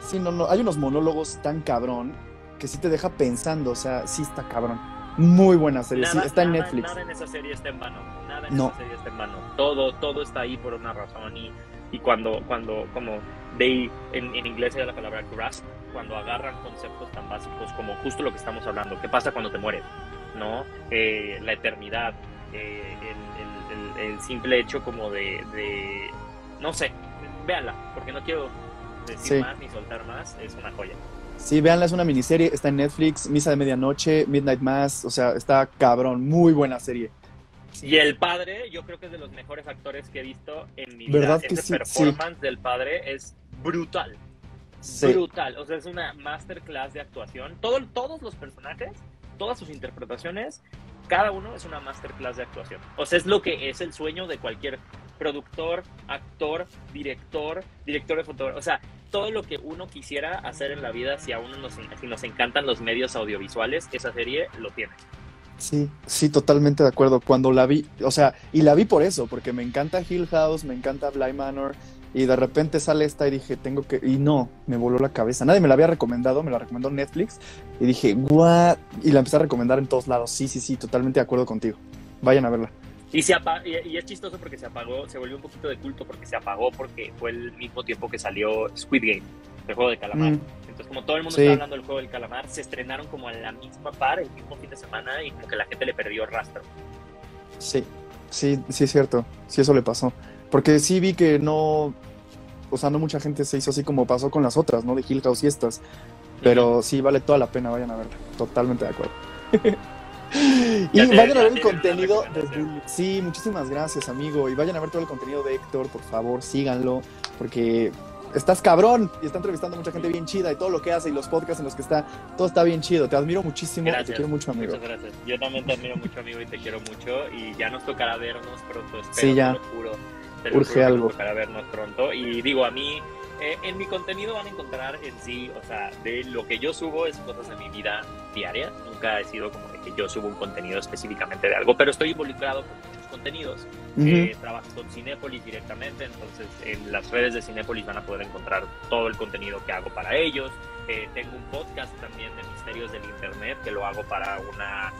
sí, no, no. Hay unos monólogos tan cabrón que sí te deja pensando. O sea, sí está cabrón. Muy buena serie. sí, Nada- está en nada- Netflix. Nada en esa serie está en vano. Nada en No. esa serie está en vano. Todo, todo está ahí por una razón. Y, y cuando, cuando, como they, en, en inglés era la palabra grasp, cuando agarran conceptos tan básicos como justo lo que estamos hablando. ¿Qué pasa cuando te mueres? ¿No? Eh, la eternidad. eh, el, el- el- el simple hecho como de, de. No sé. Véanla, porque no quiero decir Sí. más ni soltar más. Es una joya. Sí, véanla, es una miniserie. Está en Netflix. Misa de Medianoche, Midnight Mass. O sea, está cabrón. Muy buena serie. Y el padre, yo creo que es de los mejores actores que he visto en mi vida. ¿Verdad que Ese sí? performance del padre es brutal. Sí. Brutal. O sea, es una masterclass de actuación. Todo, todos los personajes, todas sus interpretaciones, cada uno es una masterclass de actuación. O sea, es lo que es el sueño de cualquier productor, actor, director, director de fotografía. O sea, todo lo que uno quisiera hacer en la vida, si a uno nos, si nos encantan los medios audiovisuales, esa serie lo tiene. Sí, sí, totalmente de acuerdo. Cuando la vi, o sea, y la vi por eso, porque me encanta Hill House, me encanta Bly Manor, y de repente sale esta y dije, tengo que, y no, me voló la cabeza. Nadie me la había recomendado, me la recomendó Netflix, y dije, what, y la empecé a recomendar en todos lados. Sí, sí, sí, totalmente de acuerdo contigo. Vayan a verla. Y, se apa y, es chistoso porque se apagó, se volvió un poquito de culto porque se apagó porque fue el mismo tiempo que salió Squid Game, el juego de calamar. Mm. Entonces, como todo el mundo está hablando del juego del calamar, se estrenaron como a la misma par, el mismo fin de semana, y como que la gente le perdió rastro. Sí, sí, sí es cierto. Sí, eso le pasó. Porque sí vi que no, o sea, no mucha gente se hizo así como pasó con las otras, ¿no? De Hill House y estas. Pero sí vale toda la pena, vayan a verla. Totalmente de acuerdo. y vayan a ver el contenido de Bully. Sí, muchísimas gracias, amigo. Y vayan a ver todo el contenido de Héctor, por favor, síganlo, porque estás cabrón y está entrevistando a mucha gente bien chida y todo lo que hace y los podcasts en los que está, todo está bien chido. Te admiro muchísimo y te quiero mucho, amigo. Muchas gracias. Yo también te admiro mucho, amigo, y te quiero mucho. Y ya nos tocará vernos pronto, espero, sí, ya. te lo juro. Urge algo. Tocará vernos pronto. Y digo, a mí eh, en mi contenido van a encontrar en sí, o sea, de lo que yo subo es cosas de mi vida diaria. Nunca he sido como de que yo subo un contenido específicamente de algo, pero estoy involucrado con muchos contenidos. Eh, trabajo con Cinépolis directamente, entonces en las redes de Cinépolis van a poder encontrar todo el contenido que hago para ellos. Eh, tengo un podcast también de misterios del internet que lo hago para una,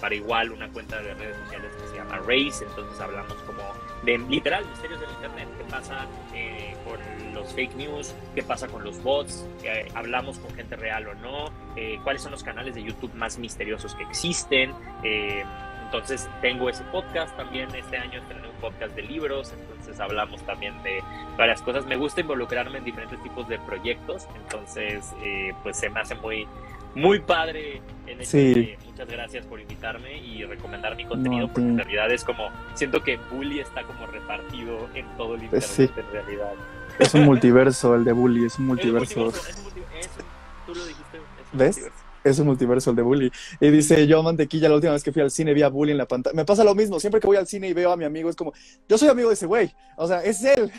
para igual una cuenta de redes sociales que se llama Race. Entonces hablamos como de literal misterios del internet, qué pasa con los fake news, qué pasa con los bots, eh, hablamos con gente real o no, eh, cuáles son los canales de YouTube más misteriosos que existen. Eh, entonces tengo ese podcast también, este año estrené un podcast de libros, entonces hablamos también de varias cosas. Me gusta involucrarme en diferentes tipos de proyectos, entonces pues se me hace muy, muy padre en este, Muchas gracias por invitarme y recomendar mi contenido, porque en realidad es como, siento que Bully está como repartido en todo el pues internet en realidad. Es un multiverso el de Bully, es un multiverso. tú lo dijiste. ¿Ves? Es un multiverso el de Bully. Y dice yo, Mantequilla, la última vez que fui al cine vi a Bully en la pantalla. Me pasa lo mismo, siempre que voy al cine y veo a mi amigo, es como, yo soy amigo de ese güey. O sea, es él.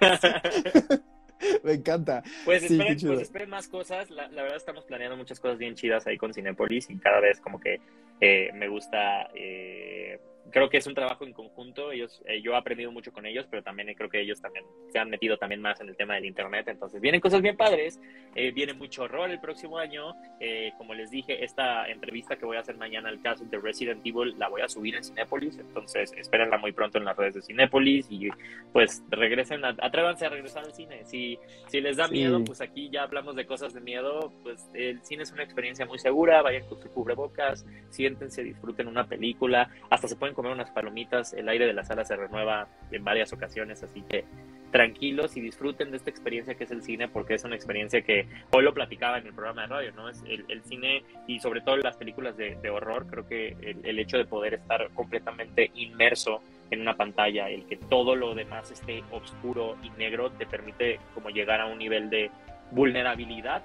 Me encanta. Pues, esperen, pues esperen más cosas. La, verdad estamos planeando muchas cosas bien chidas ahí con Cinepolis y cada vez como que eh, me gusta eh, creo que es un trabajo en conjunto. Ellos, eh, yo he aprendido mucho con ellos, pero también creo que ellos también se han metido también más en el tema del internet. Entonces vienen cosas bien padres. Eh, viene mucho horror el próximo año. Eh, como les dije, esta entrevista que voy a hacer mañana al caso de Resident Evil la voy a subir en Cinépolis. Entonces espérenla muy pronto en las redes de Cinépolis y pues regresen, atrévanse a regresar al cine. Si, si les da miedo, pues aquí ya hablamos de cosas de miedo. Pues el cine es una experiencia muy segura. Vayan con su cubrebocas, siéntense, disfruten una película. Hasta se pueden comer unas palomitas, el aire de la sala se renueva en varias ocasiones, así que tranquilos y disfruten de esta experiencia que es el cine, porque es una experiencia que hoy lo platicaba en el programa de radio, ¿no? Es el, cine y sobre todo las películas de, horror, creo que el, hecho de poder estar completamente inmerso en una pantalla, el que todo lo demás esté oscuro y negro, te permite como llegar a un nivel de vulnerabilidad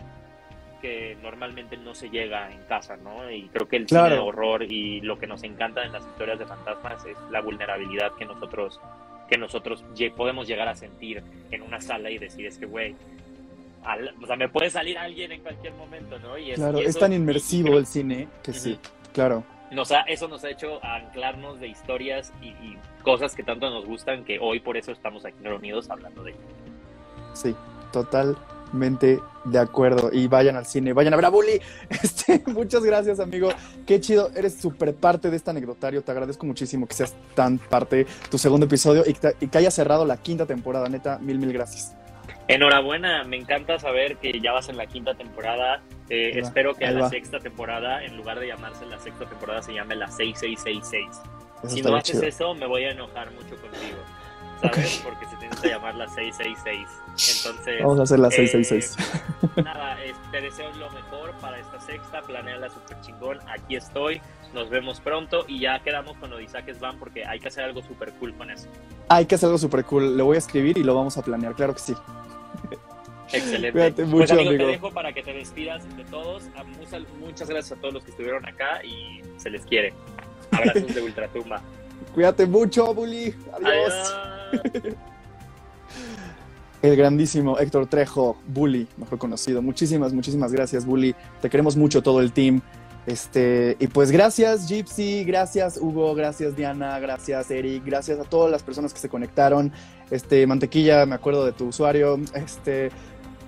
que normalmente no se llega en casa, ¿no? Y creo que el cine de horror y lo que nos encanta en las historias de fantasmas es la vulnerabilidad que nosotros que nosotros podemos llegar a sentir en una sala y decir es que, güey, o sea, me puede salir alguien en cualquier momento, ¿no? Y es, claro, es tan inmersivo el cine que sí, claro. Nos ha, eso nos ha hecho anclarnos de historias y, y, cosas que tanto nos gustan que hoy por eso estamos aquí reunidos hablando de ello. Sí, total, de acuerdo. Y vayan al cine, vayan a ver a Bully. Este, muchas gracias, amigo. Qué chido. Eres súper parte de este anecdotario. Te agradezco muchísimo que seas tan parte tu segundo episodio y que, y que haya cerrado la quinta temporada. Neta, mil, mil gracias. Enhorabuena, me encanta saber que ya vas en la quinta temporada. Eh, espero que a la sexta temporada, en lugar de llamarse la sexta temporada, se llame la 6666. si no haces eso, me voy a enojar mucho contigo. ¿Sabes? Porque se tiene que llamar la 666. Entonces. Vamos a hacer la 666. Eh, nada, te deseo lo mejor para esta sexta. Planeala súper chingón. Aquí estoy. Nos vemos pronto y ya quedamos con Isaac Van porque hay que hacer algo súper cool con eso. Hay que hacer algo súper cool. Lo voy a escribir y lo vamos a planear. Claro que sí. Excelente. Cuídate mucho, pues amigo, amigo, te dejo para que te despidas de todos. Muchas gracias a todos los que estuvieron acá y se les quiere. Abrazos de Ultratumba. Cuídate mucho, Bully. Adiós. El grandísimo Héctor Trejo, Bully, mejor conocido. Muchísimas, muchísimas gracias, Bully. Te queremos mucho todo el team. Este, y pues gracias Gypsy, gracias Hugo, gracias Diana, gracias Eric, gracias a todas las personas que se conectaron. Este, Mantequilla, me acuerdo de tu usuario. Este,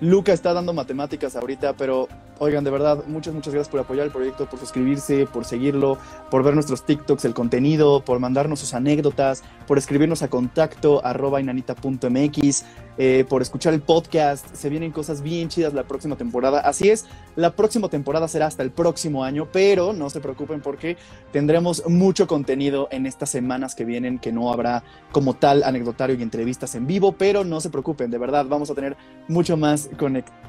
Luca está dando matemáticas ahorita, pero oigan, de verdad, muchas, muchas gracias por apoyar el proyecto, por suscribirse, por seguirlo, por ver nuestros TikToks, el contenido, por mandarnos sus anécdotas, por escribirnos a contacto inanita.mx, eh, por escuchar el podcast. Se vienen cosas bien chidas la próxima temporada. Así es, la próxima temporada será hasta el próximo año, pero no se preocupen porque tendremos mucho contenido en estas semanas que vienen, que no habrá como tal anecdotario y entrevistas en vivo, pero no se preocupen, de verdad, vamos a tener mucho más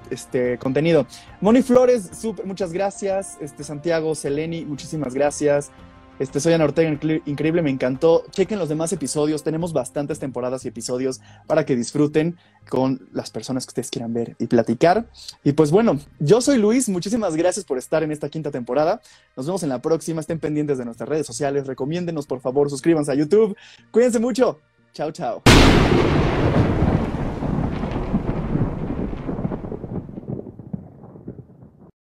este, contenido. Moni Flores, super, muchas gracias. Este, Santiago, Seleni, muchísimas gracias. Este, soy Ana Ortega, increíble, me encantó. Chequen los demás episodios, tenemos bastantes temporadas y episodios para que disfruten con las personas que ustedes quieran ver y platicar. Y pues bueno, yo soy Luis, muchísimas gracias por estar en esta quinta temporada. Nos vemos en la próxima, estén pendientes de nuestras redes sociales, recomiéndenos por favor, suscríbanse a YouTube. Cuídense mucho. Chao, chao.